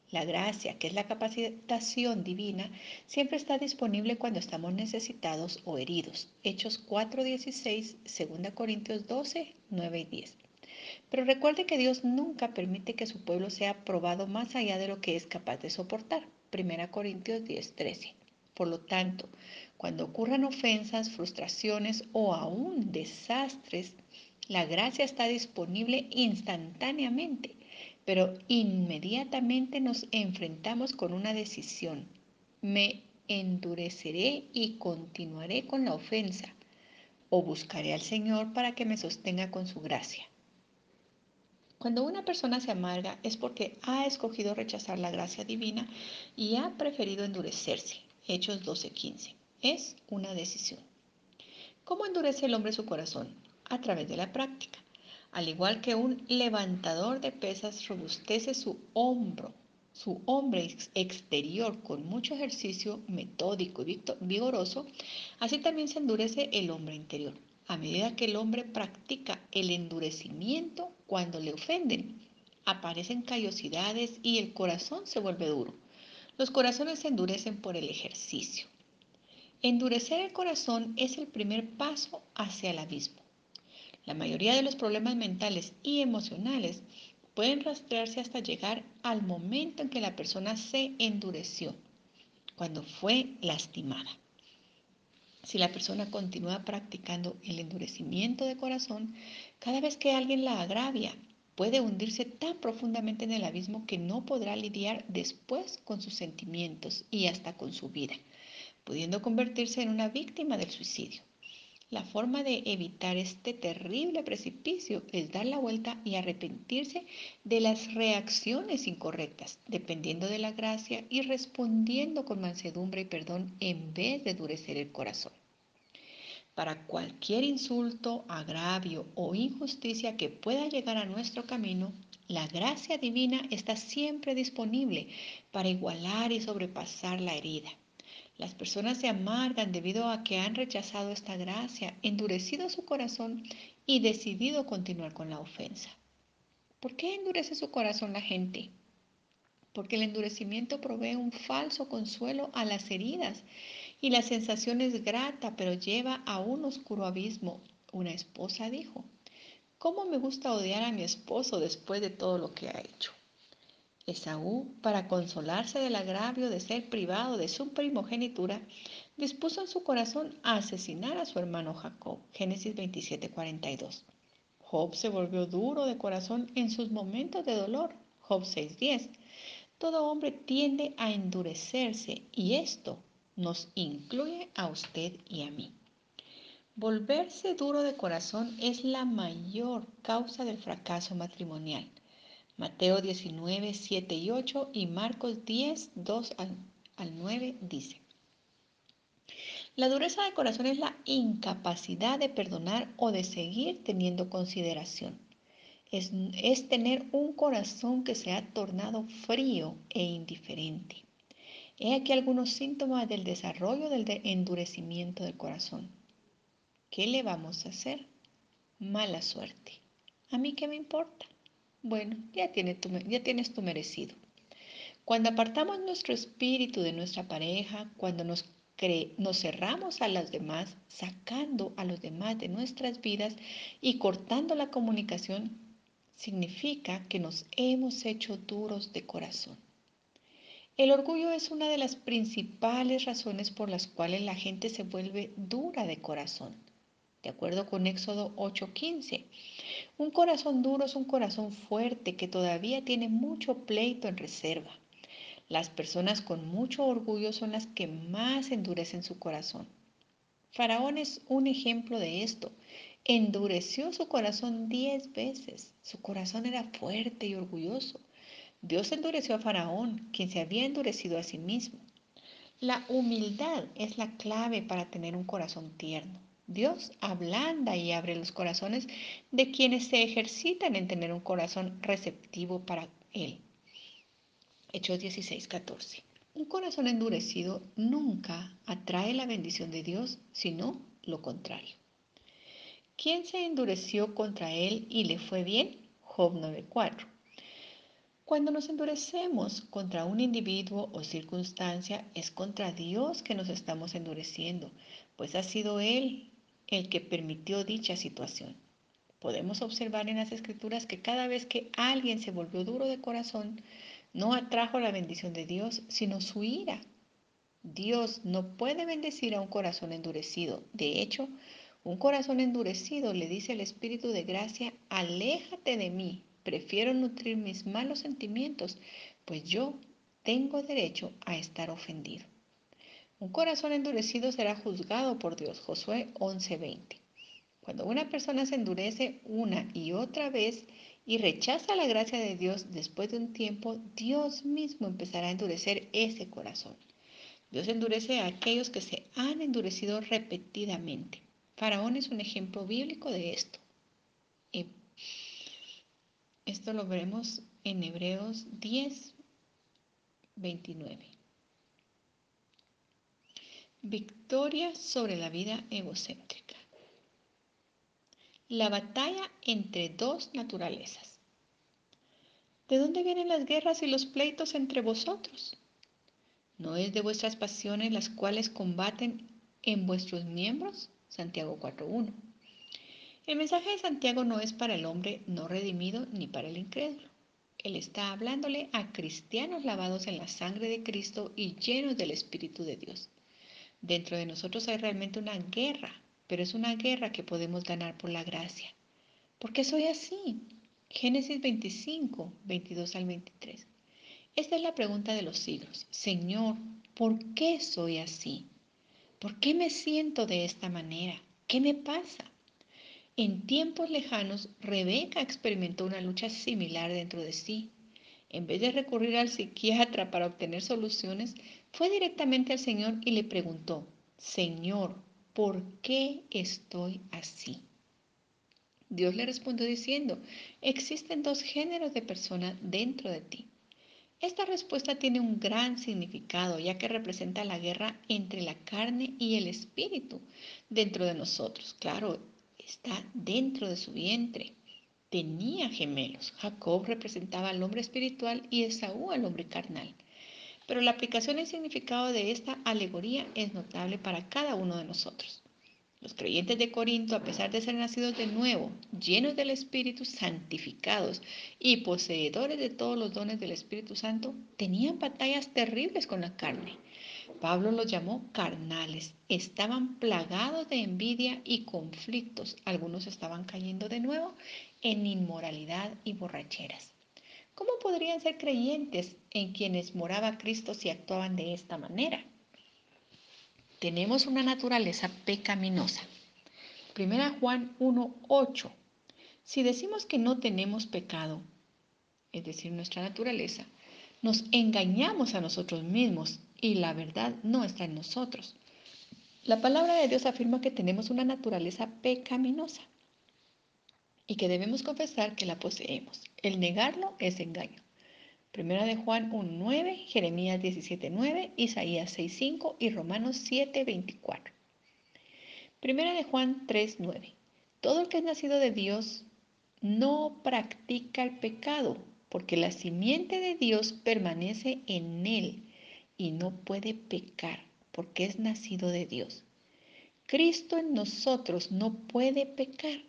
La gracia, que es la capacitación divina, siempre está disponible cuando estamos necesitados o heridos. Hechos 4:16, 2 Corintios 12, 9 y 10. Pero recuerde que Dios nunca permite que su pueblo sea probado más allá de lo que es capaz de soportar. 1 Corintios 10, 13. Por lo tanto, cuando ocurran ofensas, frustraciones o aún desastres, la gracia está disponible instantáneamente pero inmediatamente nos enfrentamos con una decisión. Me endureceré y continuaré con la ofensa, o buscaré al Señor para que me sostenga con su gracia. Cuando una persona se amarga es porque ha escogido rechazar la gracia divina y ha preferido endurecerse. Hechos 12:15. Es una decisión. ¿Cómo endurece el hombre su corazón? A través de la práctica. Al igual que un levantador de pesas robustece su hombro, su hombre exterior con mucho ejercicio metódico y vigoroso, así también se endurece el hombre interior. A medida que el hombre practica el endurecimiento cuando le ofenden, aparecen callosidades y el corazón se vuelve duro. Los corazones se endurecen por el ejercicio. Endurecer el corazón es el primer paso hacia el abismo. La mayoría de los problemas mentales y emocionales pueden rastrearse hasta llegar al momento en que la persona se endureció, cuando fue lastimada. Si la persona continúa practicando el endurecimiento de corazón, cada vez que alguien la agravia, puede hundirse tan profundamente en el abismo que no podrá lidiar después con sus sentimientos y hasta con su vida, pudiendo convertirse en una víctima del suicidio. La forma de evitar este terrible precipicio es dar la vuelta y arrepentirse de las reacciones incorrectas, dependiendo de la gracia y respondiendo con mansedumbre y perdón en vez de endurecer el corazón. Para cualquier insulto, agravio o injusticia que pueda llegar a nuestro camino, la gracia divina está siempre disponible para igualar y sobrepasar la herida. Las personas se amargan debido a que han rechazado esta gracia, endurecido su corazón y decidido continuar con la ofensa. ¿Por qué endurece su corazón la gente? Porque el endurecimiento provee un falso consuelo a las heridas y la sensación es grata, pero lleva a un oscuro abismo. Una esposa dijo, ¿cómo me gusta odiar a mi esposo después de todo lo que ha hecho? Esaú, para consolarse del agravio de ser privado de su primogenitura, dispuso en su corazón a asesinar a su hermano Jacob. Génesis 27:42. Job se volvió duro de corazón en sus momentos de dolor. Job 6:10. Todo hombre tiende a endurecerse y esto nos incluye a usted y a mí. Volverse duro de corazón es la mayor causa del fracaso matrimonial. Mateo 19, 7 y 8 y Marcos 10, 2 al, 9 dice. La dureza de corazón es la incapacidad de perdonar o de seguir teniendo consideración. Es, es, tener un corazón que se ha tornado frío e indiferente. He aquí algunos síntomas del desarrollo del endurecimiento del corazón. ¿Qué le vamos a hacer? Mala suerte. ¿A mí qué me importa? Bueno, ya, tienes tu merecido. Cuando apartamos nuestro espíritu de nuestra pareja, cuando nos, nos cerramos a las demás, sacando a los demás de nuestras vidas y cortando la comunicación, significa que nos hemos hecho duros de corazón. El orgullo es una de las principales razones por las cuales la gente se vuelve dura de corazón. De acuerdo con Éxodo 8:15, un corazón duro es un corazón fuerte que todavía tiene mucho pleito en reserva. Las personas con mucho orgullo son las que más endurecen su corazón. Faraón es un ejemplo de esto. Endureció su corazón diez veces. Su corazón era fuerte y orgulloso. Dios endureció a Faraón, quien se había endurecido a sí mismo. La humildad es la clave para tener un corazón tierno. Dios ablanda y abre los corazones de quienes se ejercitan en tener un corazón receptivo para Él. Hechos 16, 14. Un corazón endurecido nunca atrae la bendición de Dios, sino lo contrario. ¿Quién se endureció contra Él y le fue bien? Job 9.4. Cuando nos endurecemos contra un individuo o circunstancia, es contra Dios que nos estamos endureciendo, pues ha sido Él el que permitió dicha situación. Podemos observar en las escrituras que cada vez que alguien se volvió duro de corazón, no atrajo la bendición de Dios, sino su ira. Dios no puede bendecir a un corazón endurecido. De hecho, un corazón endurecido le dice al Espíritu de gracia, aléjate de mí, prefiero nutrir mis malos sentimientos, pues yo tengo derecho a estar ofendido. Un corazón endurecido será juzgado por Dios. Josué 11:20. Cuando una persona se endurece una y otra vez y rechaza la gracia de Dios, después de un tiempo, Dios mismo empezará a endurecer ese corazón. Dios endurece a aquellos que se han endurecido repetidamente. Faraón es un ejemplo bíblico de esto. Esto lo veremos en Hebreos 10, 29. Victoria sobre la vida egocéntrica. La batalla entre dos naturalezas. ¿De dónde vienen las guerras y los pleitos entre vosotros? ¿No es de vuestras pasiones las cuales combaten en vuestros miembros? Santiago 4.1. El mensaje de Santiago no es para el hombre no redimido ni para el incrédulo. Él está hablándole a cristianos lavados en la sangre de Cristo y llenos del Espíritu de Dios. Dentro de nosotros hay realmente una guerra, pero es una guerra que podemos ganar por la gracia. ¿Por qué soy así? Génesis 25, 22 al 23. Esta es la pregunta de los siglos. Señor, ¿por qué soy así? ¿Por qué me siento de esta manera? ¿Qué me pasa? En tiempos lejanos, Rebeca experimentó una lucha similar dentro de sí. En vez de recurrir al psiquiatra para obtener soluciones, fue directamente al Señor y le preguntó, Señor, ¿por qué estoy así? Dios le respondió diciendo, existen dos géneros de personas dentro de ti. Esta respuesta tiene un gran significado ya que representa la guerra entre la carne y el espíritu dentro de nosotros. Claro, está dentro de su vientre. Tenía gemelos. Jacob representaba al hombre espiritual y Esaú al hombre carnal. Pero la aplicación y significado de esta alegoría es notable para cada uno de nosotros. Los creyentes de Corinto, a pesar de ser nacidos de nuevo, llenos del Espíritu, santificados y poseedores de todos los dones del Espíritu Santo, tenían batallas terribles con la carne. Pablo los llamó carnales. Estaban plagados de envidia y conflictos. Algunos estaban cayendo de nuevo en inmoralidad y borracheras. ¿Cómo podrían ser creyentes en quienes moraba Cristo si actuaban de esta manera? Tenemos una naturaleza pecaminosa. Primera Juan 1.8. Si decimos que no tenemos pecado, es decir, nuestra naturaleza, nos engañamos a nosotros mismos y la verdad no está en nosotros. La palabra de Dios afirma que tenemos una naturaleza pecaminosa y que debemos confesar que la poseemos. El negarlo es engaño. Primera de Juan 1.9, Jeremías 17.9, Isaías 6.5 y Romanos 7.24. Primera de Juan 3.9. Todo el que es nacido de Dios no practica el pecado, porque la simiente de Dios permanece en él y no puede pecar porque es nacido de Dios. Cristo en nosotros no puede pecar.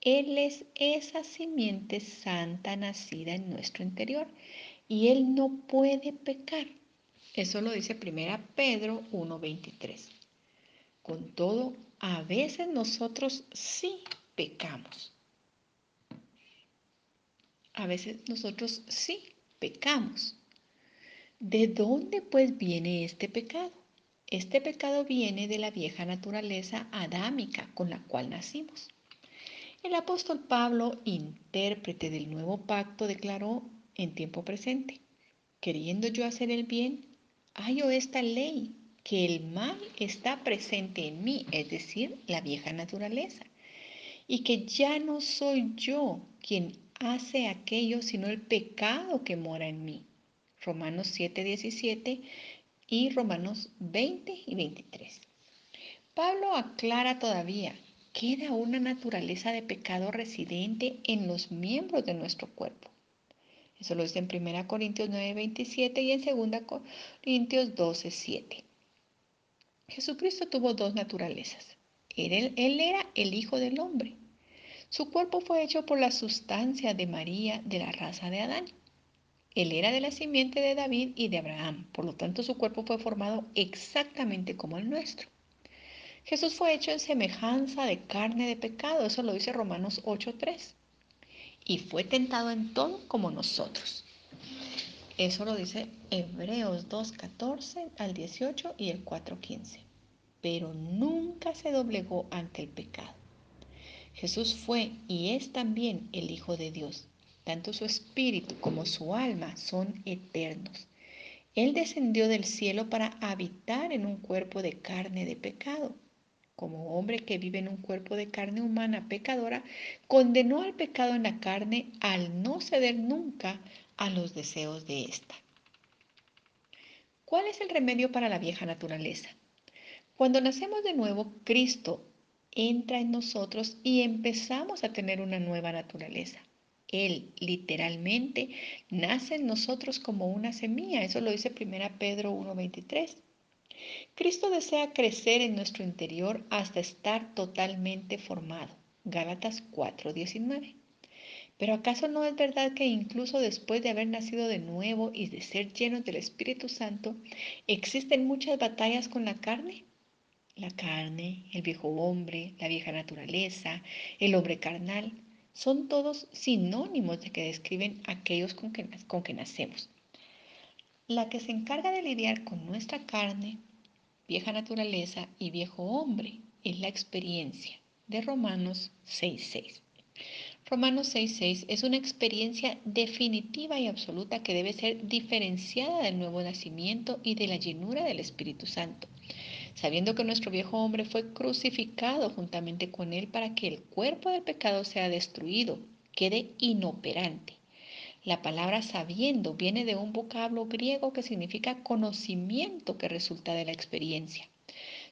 Él es esa simiente santa nacida en nuestro interior y Él no puede pecar. Eso lo dice 1 Pedro 1.23. Con todo, a veces nosotros sí pecamos. A veces nosotros sí pecamos. ¿De dónde pues viene este pecado? Este pecado viene de la vieja naturaleza adámica con la cual nacimos. El apóstol Pablo, intérprete del nuevo pacto, declaró en tiempo presente, queriendo yo hacer el bien, hallo esta ley, que el mal está presente en mí, es decir, la vieja naturaleza, y que ya no soy yo quien hace aquello, sino el pecado que mora en mí. Romanos 7, 17 y Romanos 20 y 23. Pablo aclara todavía, queda una naturaleza de pecado residente en los miembros de nuestro cuerpo. Eso lo dice en 1 Corintios 9, 27 y en 2 Corintios 12, 7. Jesucristo tuvo dos naturalezas. Él, él era el Hijo del Hombre. Su cuerpo fue hecho por la sustancia de María de la raza de Adán. Él era de la simiente de David y de Abraham, por lo tanto su cuerpo fue formado exactamente como el nuestro. Jesús fue hecho en semejanza de carne de pecado, eso lo dice Romanos 8.3. Y fue tentado en todo como nosotros. Eso lo dice Hebreos 2.14 al 18 y el 4.15. Pero nunca se doblegó ante el pecado. Jesús fue y es también el Hijo de Dios tanto su espíritu como su alma son eternos. Él descendió del cielo para habitar en un cuerpo de carne de pecado. Como hombre que vive en un cuerpo de carne humana pecadora, condenó al pecado en la carne al no ceder nunca a los deseos de ésta. ¿Cuál es el remedio para la vieja naturaleza? Cuando nacemos de nuevo, Cristo entra en nosotros y empezamos a tener una nueva naturaleza. Él literalmente nace en nosotros como una semilla. Eso lo dice 1 Pedro 1.23. Cristo desea crecer en nuestro interior hasta estar totalmente formado. Gálatas 4:19. Pero ¿acaso no es verdad que incluso después de haber nacido de nuevo y de ser llenos del Espíritu Santo, existen muchas batallas con la carne? La carne, el viejo hombre, la vieja naturaleza, el hombre carnal, son todos sinónimos de que describen aquellos con con que nacemos. La que se encarga de lidiar con nuestra carne vieja naturaleza y viejo hombre es la experiencia de Romanos 6.6. Romanos 6.6 es una experiencia definitiva y absoluta que debe ser diferenciada del nuevo nacimiento y de la llenura del Espíritu Santo, sabiendo que nuestro viejo hombre fue crucificado juntamente con él para que el cuerpo del pecado sea destruido, quede inoperante la palabra sabiendo viene de un vocablo griego que significa conocimiento que resulta de la experiencia.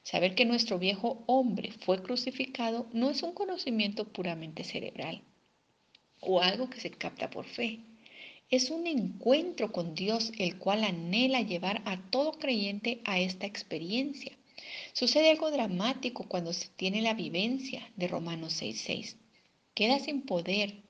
Saber que nuestro viejo hombre fue crucificado no es un conocimiento puramente cerebral o algo que se capta por fe. Es un encuentro con Dios el cual anhela llevar a todo creyente a esta experiencia. Sucede algo dramático cuando se tiene la vivencia de Romanos 6.6. Queda sin poder,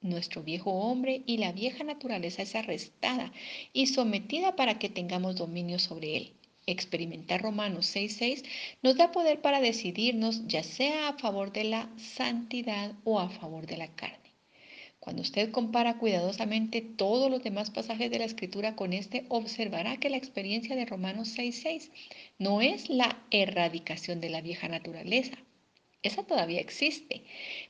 nuestro viejo hombre y la vieja naturaleza es arrestada y sometida para que tengamos dominio sobre él. Experimentar Romanos 6.6 nos da poder para decidirnos ya sea a favor de la santidad o a favor de la carne. Cuando usted compara cuidadosamente todos los demás pasajes de la Escritura con este, observará que la experiencia de Romanos 6.6 no es la erradicación de la vieja naturaleza, esa todavía existe,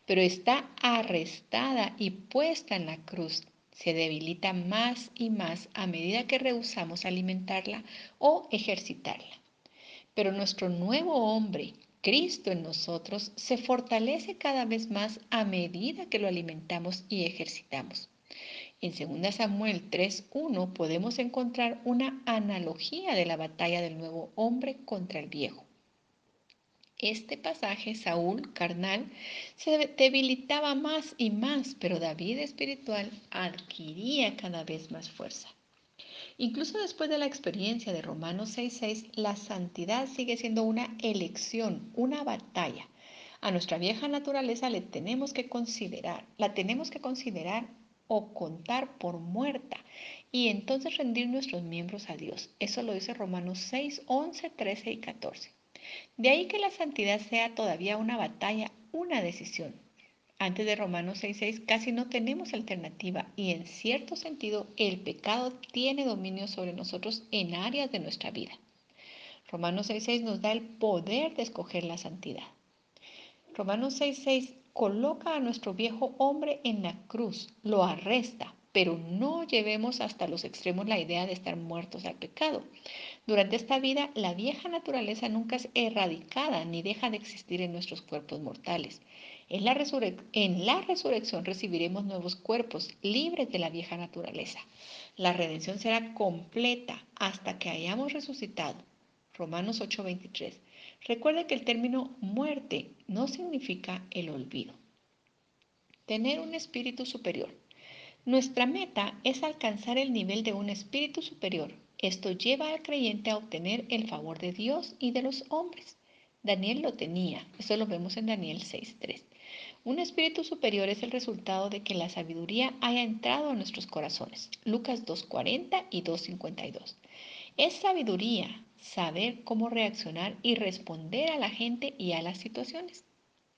pero está arrestada y puesta en la cruz. Se debilita más y más a medida que rehusamos alimentarla o ejercitarla. Pero nuestro nuevo hombre, Cristo en nosotros, se fortalece cada vez más a medida que lo alimentamos y ejercitamos. En 2 Samuel 3.1 podemos encontrar una analogía de la batalla del nuevo hombre contra el viejo este pasaje, Saúl, carnal, se debilitaba más y más, pero David espiritual adquiría cada vez más fuerza. Incluso después de la experiencia de Romanos 6.6, la santidad sigue siendo una elección, una batalla. A nuestra vieja naturaleza le tenemos que considerar, la tenemos que considerar o contar por muerta y entonces rendir nuestros miembros a Dios. Eso lo dice Romanos 6, 11, 13 y 14. De ahí que la santidad sea todavía una batalla, una decisión. Antes de Romanos 6.6 casi no tenemos alternativa y en cierto sentido el pecado tiene dominio sobre nosotros en áreas de nuestra vida. Romanos 6.6 nos da el poder de escoger la santidad. Romanos 6.6 coloca a nuestro viejo hombre en la cruz, lo arresta, pero no llevemos hasta los extremos la idea de estar muertos al pecado. Durante esta vida, la vieja naturaleza nunca es erradicada ni deja de existir en nuestros cuerpos mortales. En la, resurrección recibiremos nuevos cuerpos libres de la vieja naturaleza. La redención será completa hasta que hayamos resucitado. Romanos 8:23. Recuerde que el término muerte no significa el olvido. Tener un espíritu superior. Nuestra meta es alcanzar el nivel de un espíritu superior. Esto lleva al creyente a obtener el favor de Dios y de los hombres. Daniel lo tenía, eso lo vemos en Daniel 6.3. Un espíritu superior es el resultado de que la sabiduría haya entrado a nuestros corazones. Lucas 2.40 y 2.52. Es sabiduría saber cómo reaccionar y responder a la gente y a las situaciones.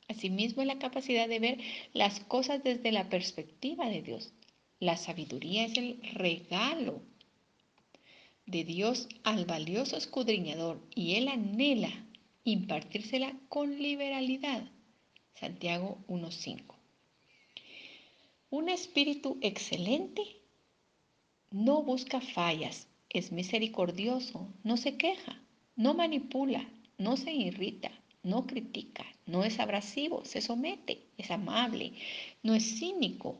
Asimismo, es la capacidad de ver las cosas desde la perspectiva de Dios. La sabiduría es el regalo de Dios al valioso escudriñador y él anhela impartírsela con liberalidad. Santiago 1.5. Un espíritu excelente no busca fallas, es misericordioso, no se queja, no manipula, no se irrita, no critica, no es abrasivo, se somete, es amable, no es cínico,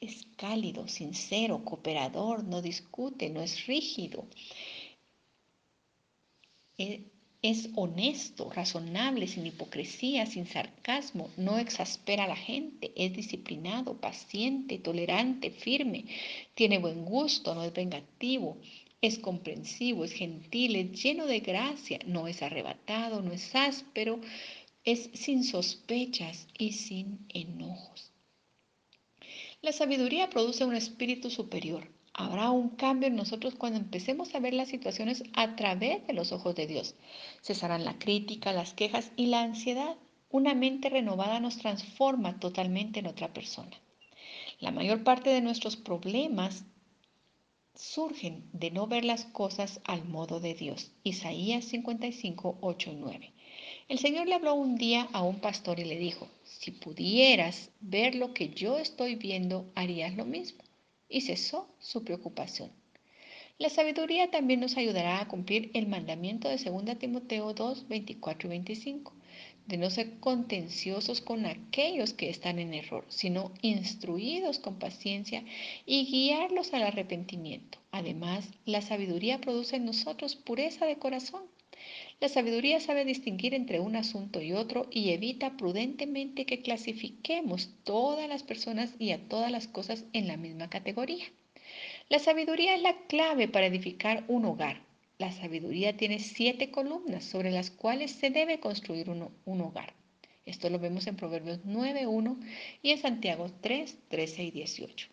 es cálido, sincero, cooperador, no discute, no es rígido. Eh, es honesto, razonable, sin hipocresía, sin sarcasmo, no exaspera a la gente, es disciplinado, paciente, tolerante, firme, tiene buen gusto, no es vengativo, es comprensivo, es gentil, es lleno de gracia, no es arrebatado, no es áspero, es sin sospechas y sin enojos. La sabiduría produce un espíritu superior. Habrá un cambio en nosotros cuando empecemos a ver las situaciones a través de los ojos de Dios. Cesarán la crítica, las quejas y la ansiedad. Una mente renovada nos transforma totalmente en otra persona. La mayor parte de nuestros problemas surgen de no ver las cosas al modo de Dios. Isaías 55, 8 y 9. El Señor le habló un día a un pastor y le dijo, si pudieras ver lo que yo estoy viendo, harías lo mismo. Y cesó su preocupación. La sabiduría también nos ayudará a cumplir el mandamiento de 2 Timoteo 2, 24 y 25 de no ser contenciosos con aquellos que están en error, sino instruidos con paciencia y guiarlos al arrepentimiento. Además, la sabiduría produce en nosotros pureza de corazón. La sabiduría sabe distinguir entre un asunto y otro y evita prudentemente que clasifiquemos todas las personas y a todas las cosas en la misma categoría. La sabiduría es la clave para edificar un hogar, la sabiduría tiene siete columnas sobre las cuales se debe construir un, hogar. Esto lo vemos en Proverbios 9.1 y en Santiago 3, 13 y 18.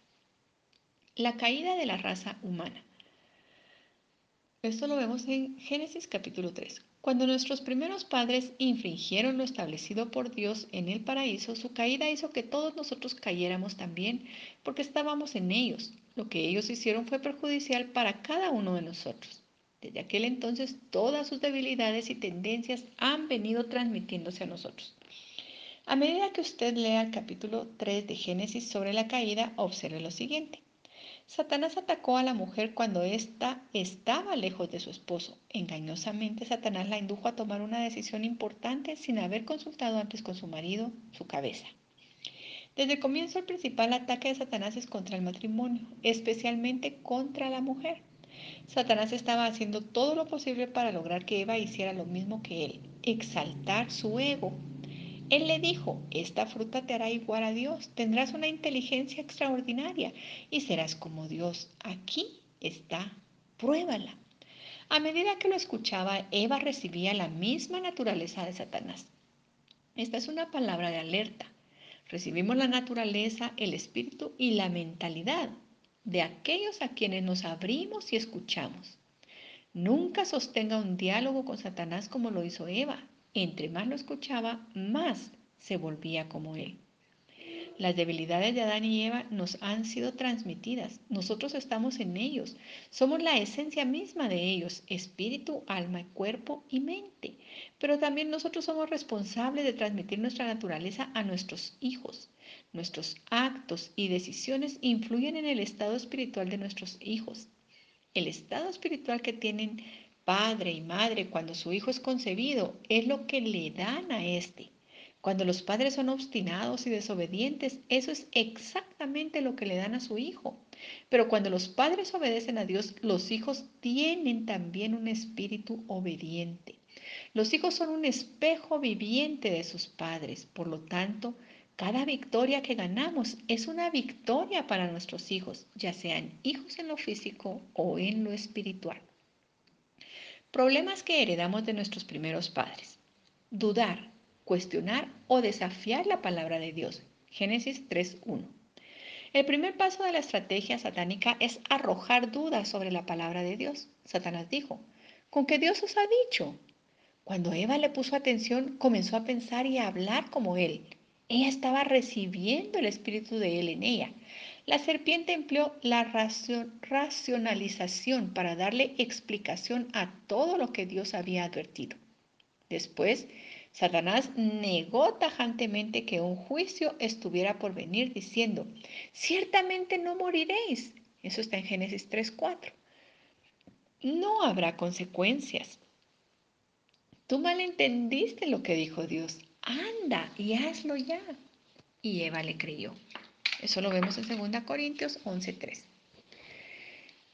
La caída de la raza humana. Esto lo vemos en Génesis capítulo 3. Cuando nuestros primeros padres infringieron lo establecido por Dios en el paraíso, su caída hizo que todos nosotros cayéramos también porque estábamos en ellos. Lo que ellos hicieron fue perjudicial para cada uno de nosotros. Desde aquel entonces todas sus debilidades y tendencias han venido transmitiéndose a nosotros. A medida que usted lea el capítulo 3 de Génesis sobre la caída, observe lo siguiente. Satanás atacó a la mujer cuando ésta estaba lejos de su esposo. Engañosamente, Satanás la indujo a tomar una decisión importante sin haber consultado antes con su marido, su cabeza. Desde el comienzo, el principal ataque de Satanás es contra el matrimonio, especialmente contra la mujer. Satanás estaba haciendo todo lo posible para lograr que Eva hiciera lo mismo que él, exaltar su ego. Él le dijo, esta fruta te hará igual a Dios, tendrás una inteligencia extraordinaria y serás como Dios. Aquí está, pruébala. A medida que lo escuchaba, Eva recibía la misma naturaleza de Satanás. Esta es una palabra de alerta. Recibimos la naturaleza, el espíritu y la mentalidad de aquellos a quienes nos abrimos y escuchamos. Nunca sostenga un diálogo con Satanás como lo hizo Eva. Entre más lo escuchaba, más se volvía como él. Las debilidades de Adán y Eva nos han sido transmitidas. Nosotros estamos en ellos. Somos la esencia misma de ellos, espíritu, alma, cuerpo y mente. Pero también nosotros somos responsables de transmitir nuestra naturaleza a nuestros hijos. Nuestros actos y decisiones influyen en el estado espiritual de nuestros hijos. El estado espiritual que tienen padre y madre cuando su hijo es concebido es lo que le dan a este. Cuando los padres son obstinados y desobedientes, eso es exactamente lo que le dan a su hijo. Pero cuando los padres obedecen a Dios, los hijos tienen también un espíritu obediente. Los hijos son un espejo viviente de sus padres. Por lo tanto, cada victoria que ganamos es una victoria para nuestros hijos, ya sean hijos en lo físico o en lo espiritual. Problemas que heredamos de nuestros primeros padres. Dudar, cuestionar o desafiar la palabra de Dios. Génesis 3.1. El primer paso de la estrategia satánica es arrojar dudas sobre la palabra de Dios. Satanás dijo, ¿con qué Dios os ha dicho? Cuando Eva le puso atención, comenzó a pensar y a hablar como él. Ella estaba recibiendo el espíritu de él en ella. La serpiente empleó la racionalización para darle explicación a todo lo que Dios había advertido. Después, Satanás negó tajantemente que un juicio estuviera por venir diciendo, ciertamente no moriréis. Eso está en Génesis 3.4. No habrá consecuencias. Tú malentendiste lo que dijo Dios. Anda y hazlo ya. Y Eva le creyó. Eso lo vemos en 2 Corintios 11:3.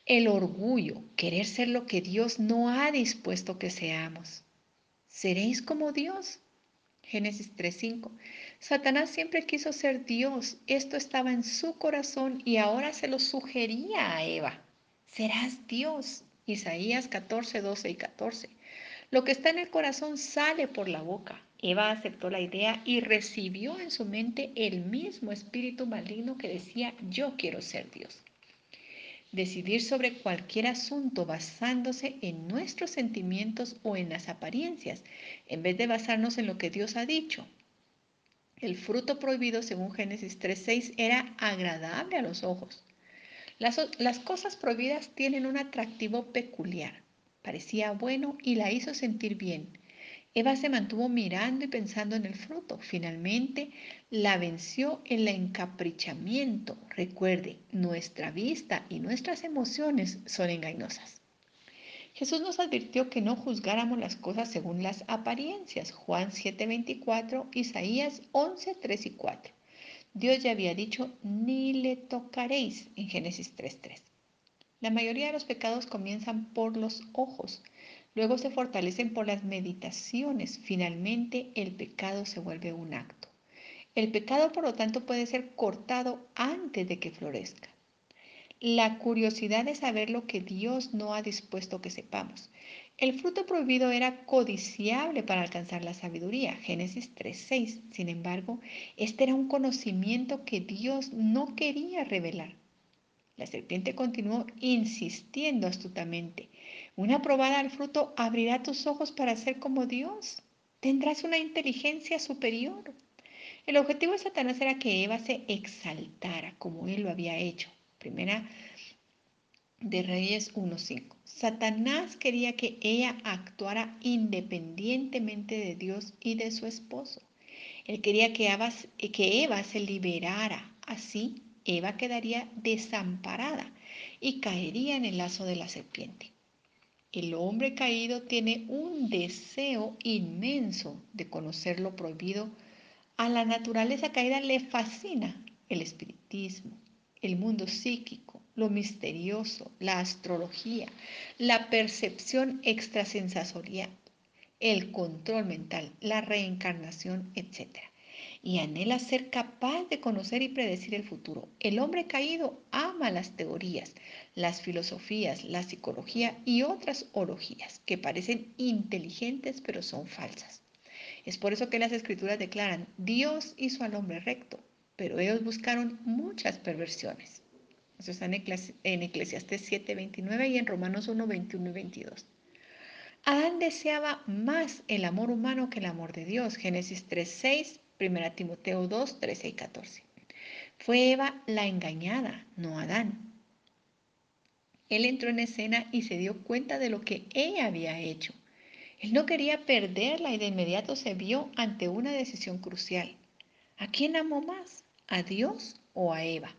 El orgullo, querer ser lo que Dios no ha dispuesto que seamos. ¿Seréis como Dios? Génesis 3:5. Satanás siempre quiso ser Dios. Esto estaba en su corazón y ahora se lo sugería a Eva. Serás Dios. Isaías 14, 12 y 14. Lo que está en el corazón sale por la boca. Eva aceptó la idea y recibió en su mente el mismo espíritu maligno que decía, yo quiero ser Dios. Decidir sobre cualquier asunto basándose en nuestros sentimientos o en las apariencias, en vez de basarnos en lo que Dios ha dicho. El fruto prohibido, según Génesis 3.6, era agradable a los ojos. Las, las cosas prohibidas tienen un atractivo peculiar. Parecía bueno y la hizo sentir bien. Eva se mantuvo mirando y pensando en el fruto. Finalmente la venció el encaprichamiento. Recuerde, nuestra vista y nuestras emociones son engañosas. Jesús nos advirtió que no juzgáramos las cosas según las apariencias. Juan 7:24, Isaías 11:3 y 4. Dios ya había dicho, ni le tocaréis en Génesis 3:3. La mayoría de los pecados comienzan por los ojos, luego se fortalecen por las meditaciones, finalmente el pecado se vuelve un acto. El pecado, por lo tanto, puede ser cortado antes de que florezca. La curiosidad de saber lo que Dios no ha dispuesto que sepamos. El fruto prohibido era codiciable para alcanzar la sabiduría, Génesis 3.6. Sin embargo, este era un conocimiento que Dios no quería revelar. La serpiente continuó insistiendo astutamente. Una probada al fruto abrirá tus ojos para ser como Dios. Tendrás una inteligencia superior. El objetivo de Satanás era que Eva se exaltara como él lo había hecho. Primera de Reyes 1.5. Satanás quería que ella actuara independientemente de Dios y de su esposo. Él quería que Eva, que Eva se liberara. Así Eva quedaría desamparada y caería en el lazo de la serpiente. El hombre caído tiene un deseo inmenso de conocer lo prohibido. A la naturaleza caída le fascina el espiritismo, el mundo psíquico, lo misterioso, la astrología, la percepción extrasensorial, el control mental, la reencarnación, etc y anhela ser capaz de conocer y predecir el futuro. El hombre caído ama las teorías, las filosofías, la psicología y otras orogías que parecen inteligentes pero son falsas. Es por eso que las escrituras declaran, Dios hizo al hombre recto, pero ellos buscaron muchas perversiones. Eso está en, Eclesiastes 7, 29 y en Romanos 1, 21 y 22. Adán deseaba más el amor humano que el amor de Dios. Génesis 3, 6 1 Timoteo 2, 13 y 14. Fue Eva la engañada, no Adán. Él entró en escena y se dio cuenta de lo que ella había hecho. Él no quería perderla y de inmediato se vio ante una decisión crucial. ¿A quién amó más? ¿A Dios o a Eva?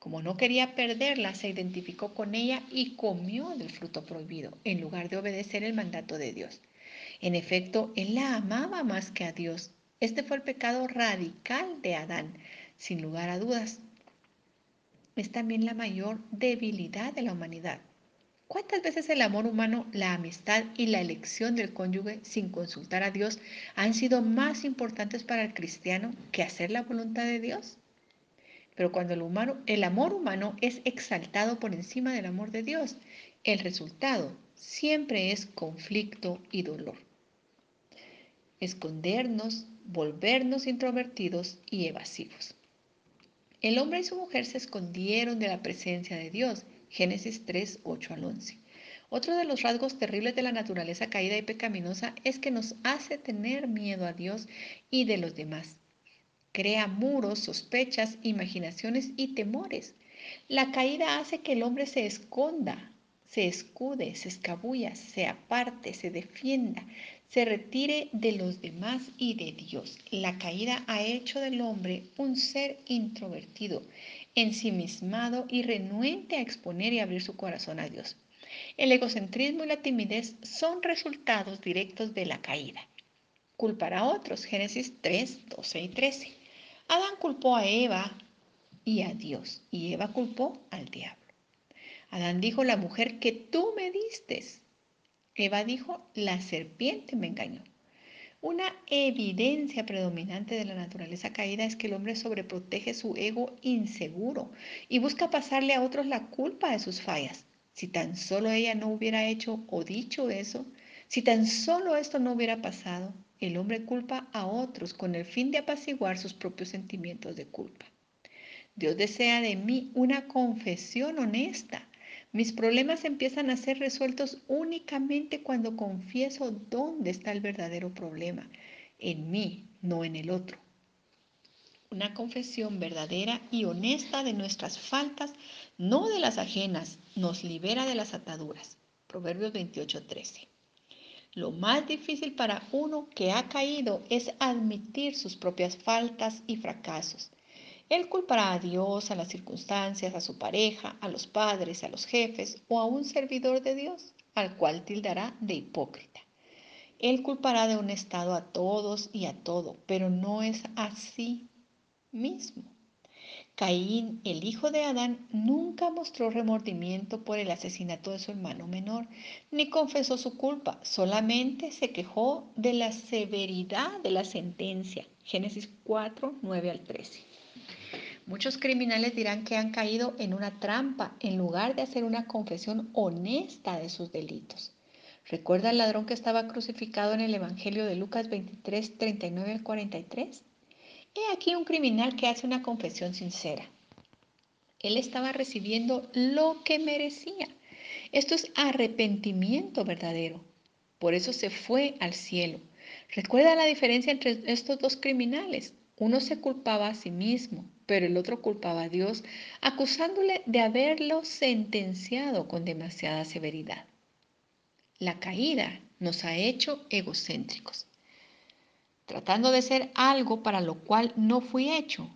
Como no quería perderla, se identificó con ella y comió del fruto prohibido, en lugar de obedecer el mandato de Dios. En efecto, él la amaba más que a Dios este fue el pecado radical de Adán, sin lugar a dudas. Es también la mayor debilidad de la humanidad. ¿Cuántas veces el amor humano, la amistad y la elección del cónyuge sin consultar a Dios han sido más importantes para el cristiano que hacer la voluntad de Dios? Pero cuando el, humano, el amor humano es exaltado por encima del amor de Dios, el resultado siempre es conflicto y dolor. Escondernos, volvernos introvertidos y evasivos. El hombre y su mujer se escondieron de la presencia de Dios. Génesis 3, 8 al 11. Otro de los rasgos terribles de la naturaleza caída y pecaminosa es que nos hace tener miedo a Dios y de los demás. Crea muros, sospechas, imaginaciones y temores. La caída hace que el hombre se esconda, se escude, se escabulla, se aparte, se defienda, se retire de los demás y de Dios. La caída ha hecho del hombre un ser introvertido, ensimismado y renuente a exponer y abrir su corazón a Dios. El egocentrismo y la timidez son resultados directos de la caída. Culpar a otros, Génesis 3, 12 y 13. Adán culpó a Eva y a Dios, y Eva culpó al diablo. Adán dijo, la mujer que tú me diste. Eva dijo, la serpiente me engañó. Una evidencia predominante de la naturaleza caída es que el hombre sobreprotege su ego inseguro y busca pasarle a otros la culpa de sus fallas. Si tan solo ella no hubiera hecho o dicho eso, si tan solo esto no hubiera pasado, el hombre culpa a otros con el fin de apaciguar sus propios sentimientos de culpa. Dios desea de mí una confesión honesta. Mis problemas empiezan a ser resueltos únicamente cuando confieso dónde está el verdadero problema, en mí, no en el otro. Una confesión verdadera y honesta de nuestras faltas, no de las ajenas, nos libera de las ataduras. Proverbios 28:13. Lo más difícil para uno que ha caído es admitir sus propias faltas y fracasos. Él culpará a Dios, a las circunstancias, a su pareja, a los padres, a los jefes o a un servidor de Dios, al cual tildará de hipócrita. Él culpará de un estado a todos y a todo, pero no es así mismo. Caín, el hijo de Adán, nunca mostró remordimiento por el asesinato de su hermano menor, ni confesó su culpa, solamente se quejó de la severidad de la sentencia. Génesis 4, 9 al 13. Muchos criminales dirán que han caído en una trampa en lugar de hacer una confesión honesta de sus delitos. ¿Recuerda el ladrón que estaba crucificado en el Evangelio de Lucas 23, 39 al 43? He aquí un criminal que hace una confesión sincera. Él estaba recibiendo lo que merecía. Esto es arrepentimiento verdadero. Por eso se fue al cielo. ¿Recuerda la diferencia entre estos dos criminales? Uno se culpaba a sí mismo, pero el otro culpaba a Dios, acusándole de haberlo sentenciado con demasiada severidad. La caída nos ha hecho egocéntricos, tratando de ser algo para lo cual no fui hecho.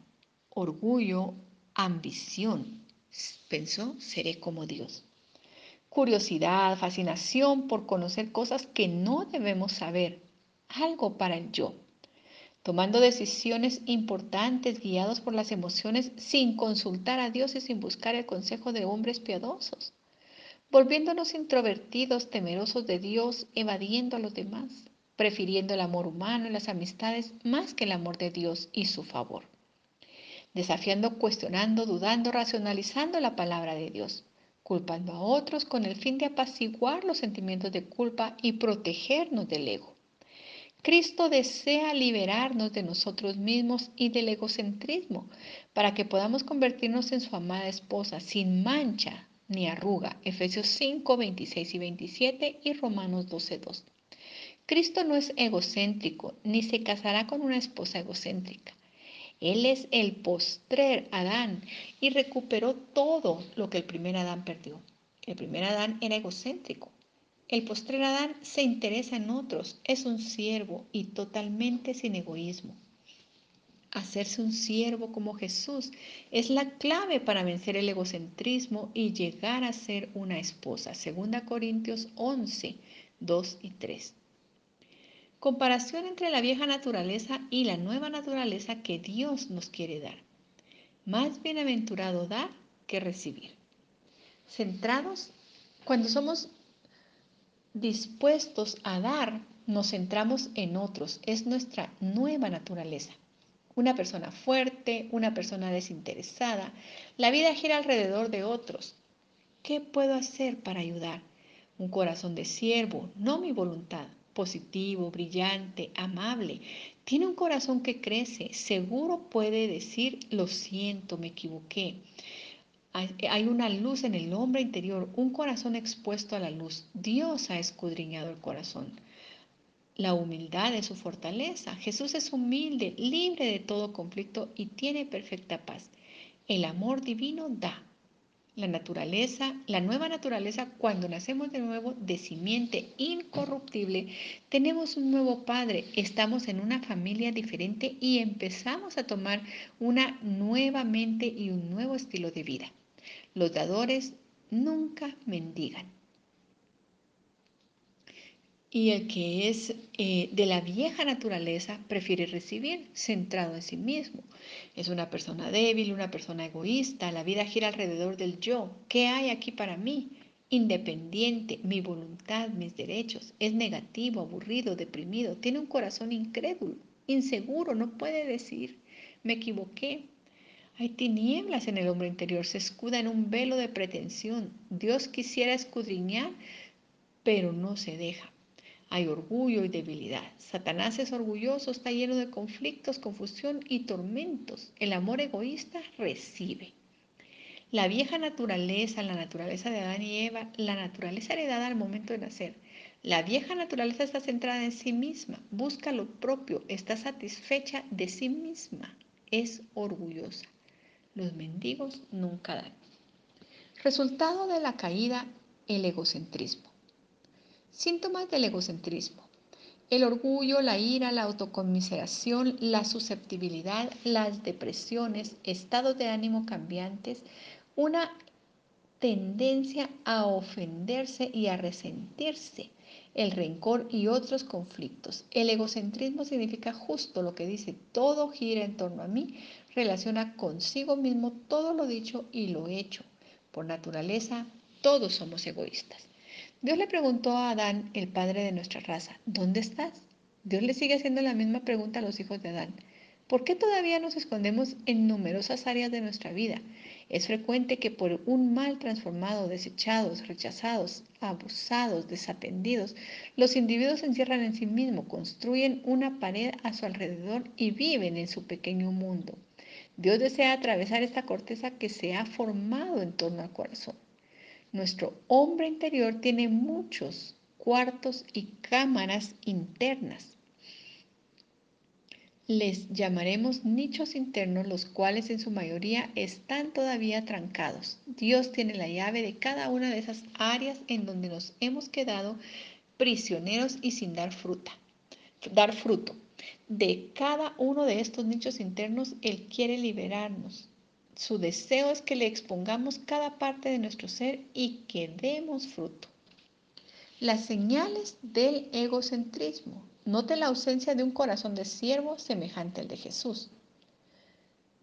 Orgullo, ambición. Pensó, seré como Dios. Curiosidad, fascinación por conocer cosas que no debemos saber. Algo para el yo tomando decisiones importantes guiados por las emociones sin consultar a Dios y sin buscar el consejo de hombres piadosos, volviéndonos introvertidos, temerosos de Dios, evadiendo a los demás, prefiriendo el amor humano y las amistades más que el amor de Dios y su favor, desafiando, cuestionando, dudando, racionalizando la palabra de Dios, culpando a otros con el fin de apaciguar los sentimientos de culpa y protegernos del ego Cristo desea liberarnos de nosotros mismos y del egocentrismo para que podamos convertirnos en su amada esposa sin mancha ni arruga. Efesios 5, 26 y 27 y Romanos 12, 2. Cristo no es egocéntrico ni se casará con una esposa egocéntrica. Él es el postrer Adán y recuperó todo lo que el primer Adán perdió. El primer Adán era egocéntrico, el postrer Adán se interesa en otros, es un siervo y totalmente sin egoísmo. Hacerse un siervo como Jesús es la clave para vencer el egocentrismo y llegar a ser una esposa. 2 Corintios 11, 2 y 3. Comparación entre la vieja naturaleza y la nueva naturaleza que Dios nos quiere dar. Más bienaventurado dar que recibir. Centrados, cuando somos dispuestos a dar, nos centramos en otros. Es nuestra nueva naturaleza. Una persona fuerte, una persona desinteresada. La vida gira alrededor de otros. ¿Qué puedo hacer para ayudar? Un corazón de siervo, no mi voluntad. Positivo, brillante, amable. Tiene un corazón que crece. Seguro puede decir, lo siento, me equivoqué. Hay una luz en el hombre interior, un corazón expuesto a la luz. Dios ha escudriñado el corazón. La humildad es su fortaleza. Jesús es humilde, libre de todo conflicto y tiene perfecta paz. El amor divino da. La naturaleza, la nueva naturaleza, cuando nacemos de nuevo de simiente incorruptible, tenemos un nuevo Padre, estamos en una familia diferente y empezamos a tomar una nueva mente y un nuevo estilo de vida. Los dadores nunca mendigan. Y el que es eh, de la vieja naturaleza prefiere recibir, centrado en sí mismo. Es una persona débil, una persona egoísta. La vida gira alrededor del yo. ¿Qué hay aquí para mí? Independiente, mi voluntad, mis derechos. Es negativo, aburrido, deprimido. Tiene un corazón incrédulo, inseguro. No puede decir, me equivoqué. Hay tinieblas en el hombre interior. Se escuda en un velo de pretensión. Dios quisiera escudriñar, pero no se deja hay orgullo y debilidad. Satanás es orgulloso, está lleno de conflictos, confusión y tormentos. El amor egoísta recibe. La vieja naturaleza, la naturaleza de Adán y Eva, la naturaleza heredada al momento de nacer. La vieja naturaleza está centrada en sí misma, busca lo propio, está satisfecha de sí misma, es orgullosa. Los mendigos nunca dan. Resultado de la caída, el egocentrismo. Síntomas del egocentrismo. El orgullo, la ira, la autocomiseración, la susceptibilidad, las depresiones, estados de ánimo cambiantes, una tendencia a ofenderse y a resentirse, el rencor y otros conflictos. El egocentrismo significa justo lo que dice, todo gira en torno a mí, relaciona consigo mismo todo lo dicho y lo hecho. Por naturaleza, todos somos egoístas. Dios le preguntó a Adán, el padre de nuestra raza, ¿dónde estás? Dios le sigue haciendo la misma pregunta a los hijos de Adán. ¿Por qué todavía nos escondemos en numerosas áreas de nuestra vida? Es frecuente que por un mal transformado, desechados, rechazados, abusados, desatendidos, los individuos se encierran en sí mismos, construyen una pared a su alrededor y viven en su pequeño mundo. Dios desea atravesar esta corteza que se ha formado en torno al corazón. Nuestro hombre interior tiene muchos cuartos y cámaras internas. Les llamaremos nichos internos, los cuales en su mayoría están todavía trancados. Dios tiene la llave de cada una de esas áreas en donde nos hemos quedado prisioneros y sin dar fruta, dar fruto. De cada uno de estos nichos internos, Él quiere liberarnos. Su deseo es que le expongamos cada parte de nuestro ser y que demos fruto. Las señales del egocentrismo. Note la ausencia de un corazón de siervo semejante al de Jesús.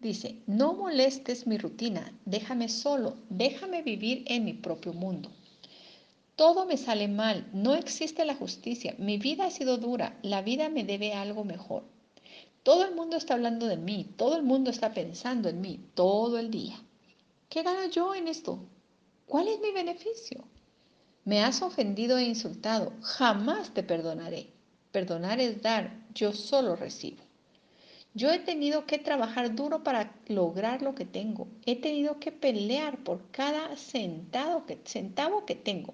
Dice, no molestes mi rutina, déjame solo, déjame vivir en mi propio mundo. Todo me sale mal, no existe la justicia, mi vida ha sido dura, la vida me debe algo mejor. Todo el mundo está hablando de mí, todo el mundo está pensando en mí todo el día. ¿Qué gano yo en esto? ¿Cuál es mi beneficio? Me has ofendido e insultado, jamás te perdonaré. Perdonar es dar, yo solo recibo. Yo he tenido que trabajar duro para lograr lo que tengo. He tenido que pelear por cada centavo que, centavo que tengo.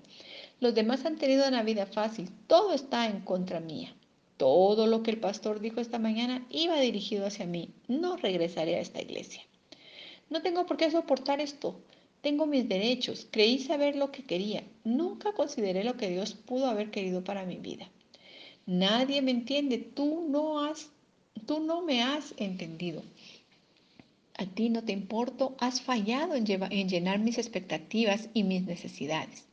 Los demás han tenido una vida fácil. Todo está en contra mía. Todo lo que el pastor dijo esta mañana iba dirigido hacia mí. No regresaré a esta iglesia. No tengo por qué soportar esto. Tengo mis derechos. Creí saber lo que quería. Nunca consideré lo que Dios pudo haber querido para mi vida. Nadie me entiende. Tú no has, tú no me has entendido. A ti no te importo. Has fallado en, en llenar mis expectativas y mis necesidades.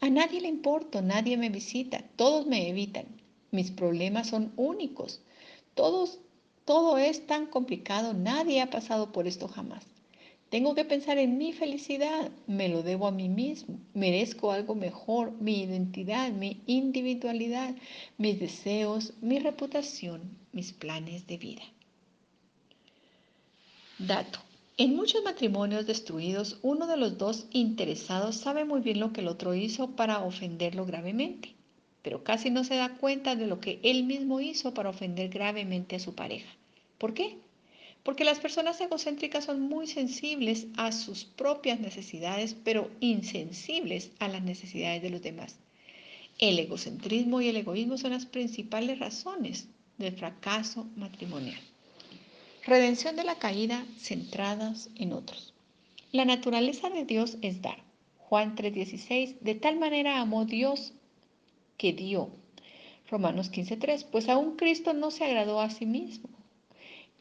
A nadie le importo. Nadie me visita. Todos me evitan. Mis problemas son únicos. Todo es tan complicado. Nadie ha pasado por esto jamás. Tengo que pensar en mi felicidad. Me lo debo a mí mismo. Merezco algo mejor. Mi identidad, mi individualidad, mis deseos, mi reputación, mis planes de vida. Dato. En muchos matrimonios destruidos, uno de los dos interesados sabe muy bien lo que el otro hizo para ofenderlo gravemente pero casi no se da cuenta de lo que él mismo hizo para ofender gravemente a su pareja. ¿Por qué? Porque las personas egocéntricas son muy sensibles a sus propias necesidades, pero insensibles a las necesidades de los demás. El egocentrismo y el egoísmo son las principales razones del fracaso matrimonial. Redención de la caída centradas en otros. La naturaleza de Dios es dar. Juan 3:16, de tal manera amó Dios que dio. Romanos 15.3, pues aún Cristo no se agradó a sí mismo.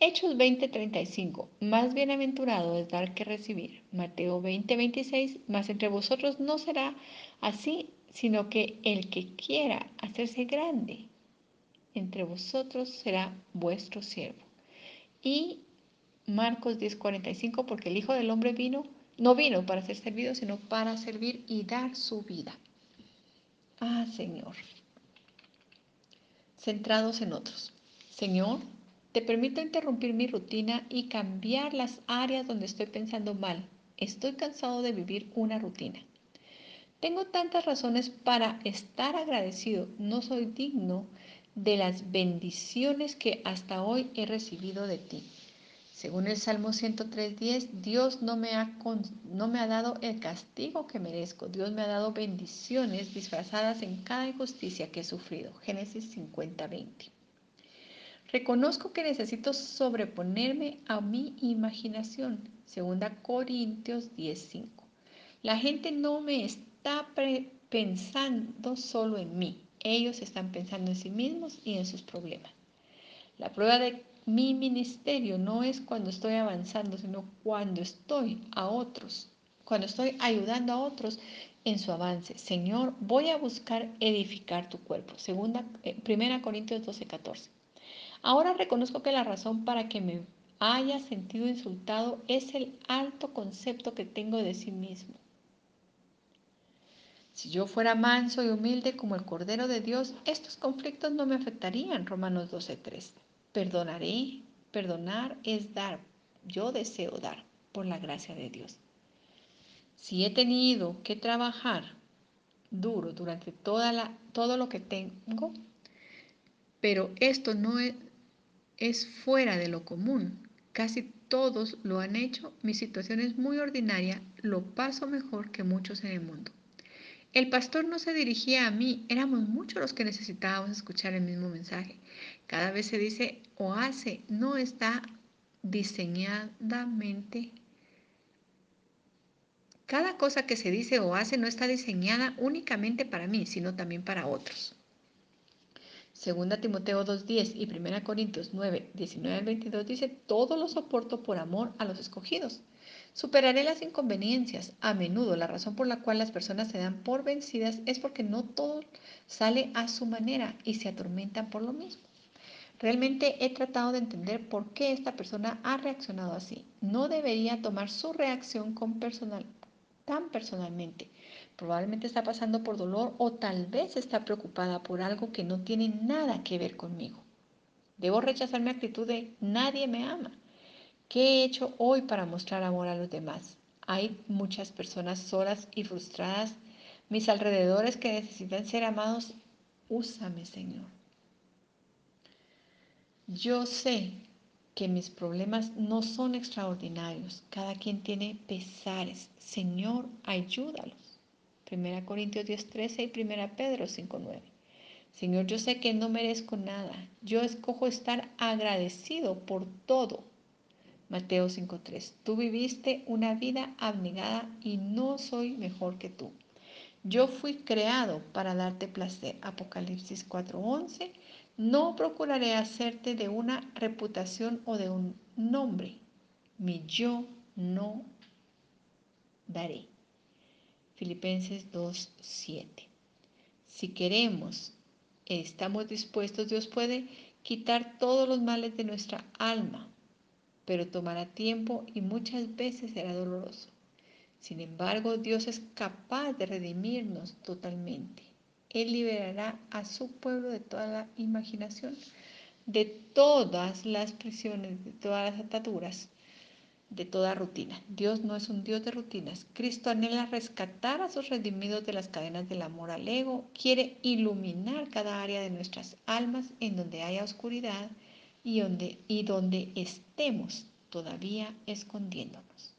Hechos 20:35, más bienaventurado es dar que recibir. Mateo 20:26, más entre vosotros no será así, sino que el que quiera hacerse grande entre vosotros será vuestro siervo. Y Marcos 10:45, porque el Hijo del Hombre vino, no vino para ser servido, sino para servir y dar su vida. Ah, Señor. Centrados en otros. Señor, te permito interrumpir mi rutina y cambiar las áreas donde estoy pensando mal. Estoy cansado de vivir una rutina. Tengo tantas razones para estar agradecido. No soy digno de las bendiciones que hasta hoy he recibido de ti. Según el Salmo 103.10, Dios no me, ha, dado el castigo que merezco. Dios me ha dado bendiciones disfrazadas en cada injusticia que he sufrido. Génesis 50.20. Reconozco que necesito sobreponerme a mi imaginación. Segunda Corintios 10.5. La gente no me está pensando solo en mí. Ellos están pensando en sí mismos y en sus problemas. La prueba de mi ministerio no es cuando estoy avanzando, sino cuando estoy a otros, cuando estoy ayudando a otros en su avance. Señor, voy a buscar edificar tu cuerpo. Eh, primera Corintios 12, 14. Ahora reconozco que la razón para que me haya sentido insultado es el alto concepto que tengo de sí mismo. Si yo fuera manso y humilde como el Cordero de Dios, estos conflictos no me afectarían. Romanos 12:3. Perdonaré. Perdonar es dar. Yo deseo dar por la gracia de Dios. Si he tenido que trabajar duro durante toda la, todo lo que tengo, pero esto no es, es fuera de lo común. Casi todos lo han hecho. Mi situación es muy ordinaria. Lo paso mejor que muchos en el mundo. El pastor no se dirigía a mí, éramos muchos los que necesitábamos escuchar el mismo mensaje. Cada vez se dice o hace, no está diseñadamente. Cada cosa que se dice o hace no está diseñada únicamente para mí, sino también para otros. Segunda Timoteo 2.10 y 1 Corintios 9, 19 al 22 dice, todo lo soporto por amor a los escogidos Superaré las inconveniencias. A menudo la razón por la cual las personas se dan por vencidas es porque no todo sale a su manera y se atormentan por lo mismo. Realmente he tratado de entender por qué esta persona ha reaccionado así. No debería tomar su reacción con personal, tan personalmente. Probablemente está pasando por dolor o tal vez está preocupada por algo que no tiene nada que ver conmigo. Debo rechazar mi actitud de nadie me ama ¿Qué he hecho hoy para mostrar amor a los demás? Hay muchas personas solas y frustradas, mis alrededores que necesitan ser amados. Úsame, Señor. Yo sé que mis problemas no son extraordinarios. Cada quien tiene pesares. Señor, ayúdalos. 1 Corintios 10:13 y 1 Pedro 5:9. Señor, yo sé que no merezco nada. Yo escojo estar agradecido por todo Mateo 5.3. Tú viviste una vida abnegada y no soy mejor que tú. Yo fui creado para darte placer. Apocalipsis 4.11. No procuraré hacerte de una reputación o de un nombre. Mi yo no daré. Filipenses 2.7. Si queremos, estamos dispuestos, Dios puede quitar todos los males de nuestra alma pero tomará tiempo y muchas veces será doloroso. Sin embargo, Dios es capaz de redimirnos totalmente. Él liberará a su pueblo de toda la imaginación, de todas las prisiones, de todas las ataduras, de toda rutina. Dios no es un Dios de rutinas. Cristo anhela rescatar a sus redimidos de las cadenas del amor al ego, quiere iluminar cada área de nuestras almas en donde haya oscuridad y donde, y donde estemos todavía escondiéndonos.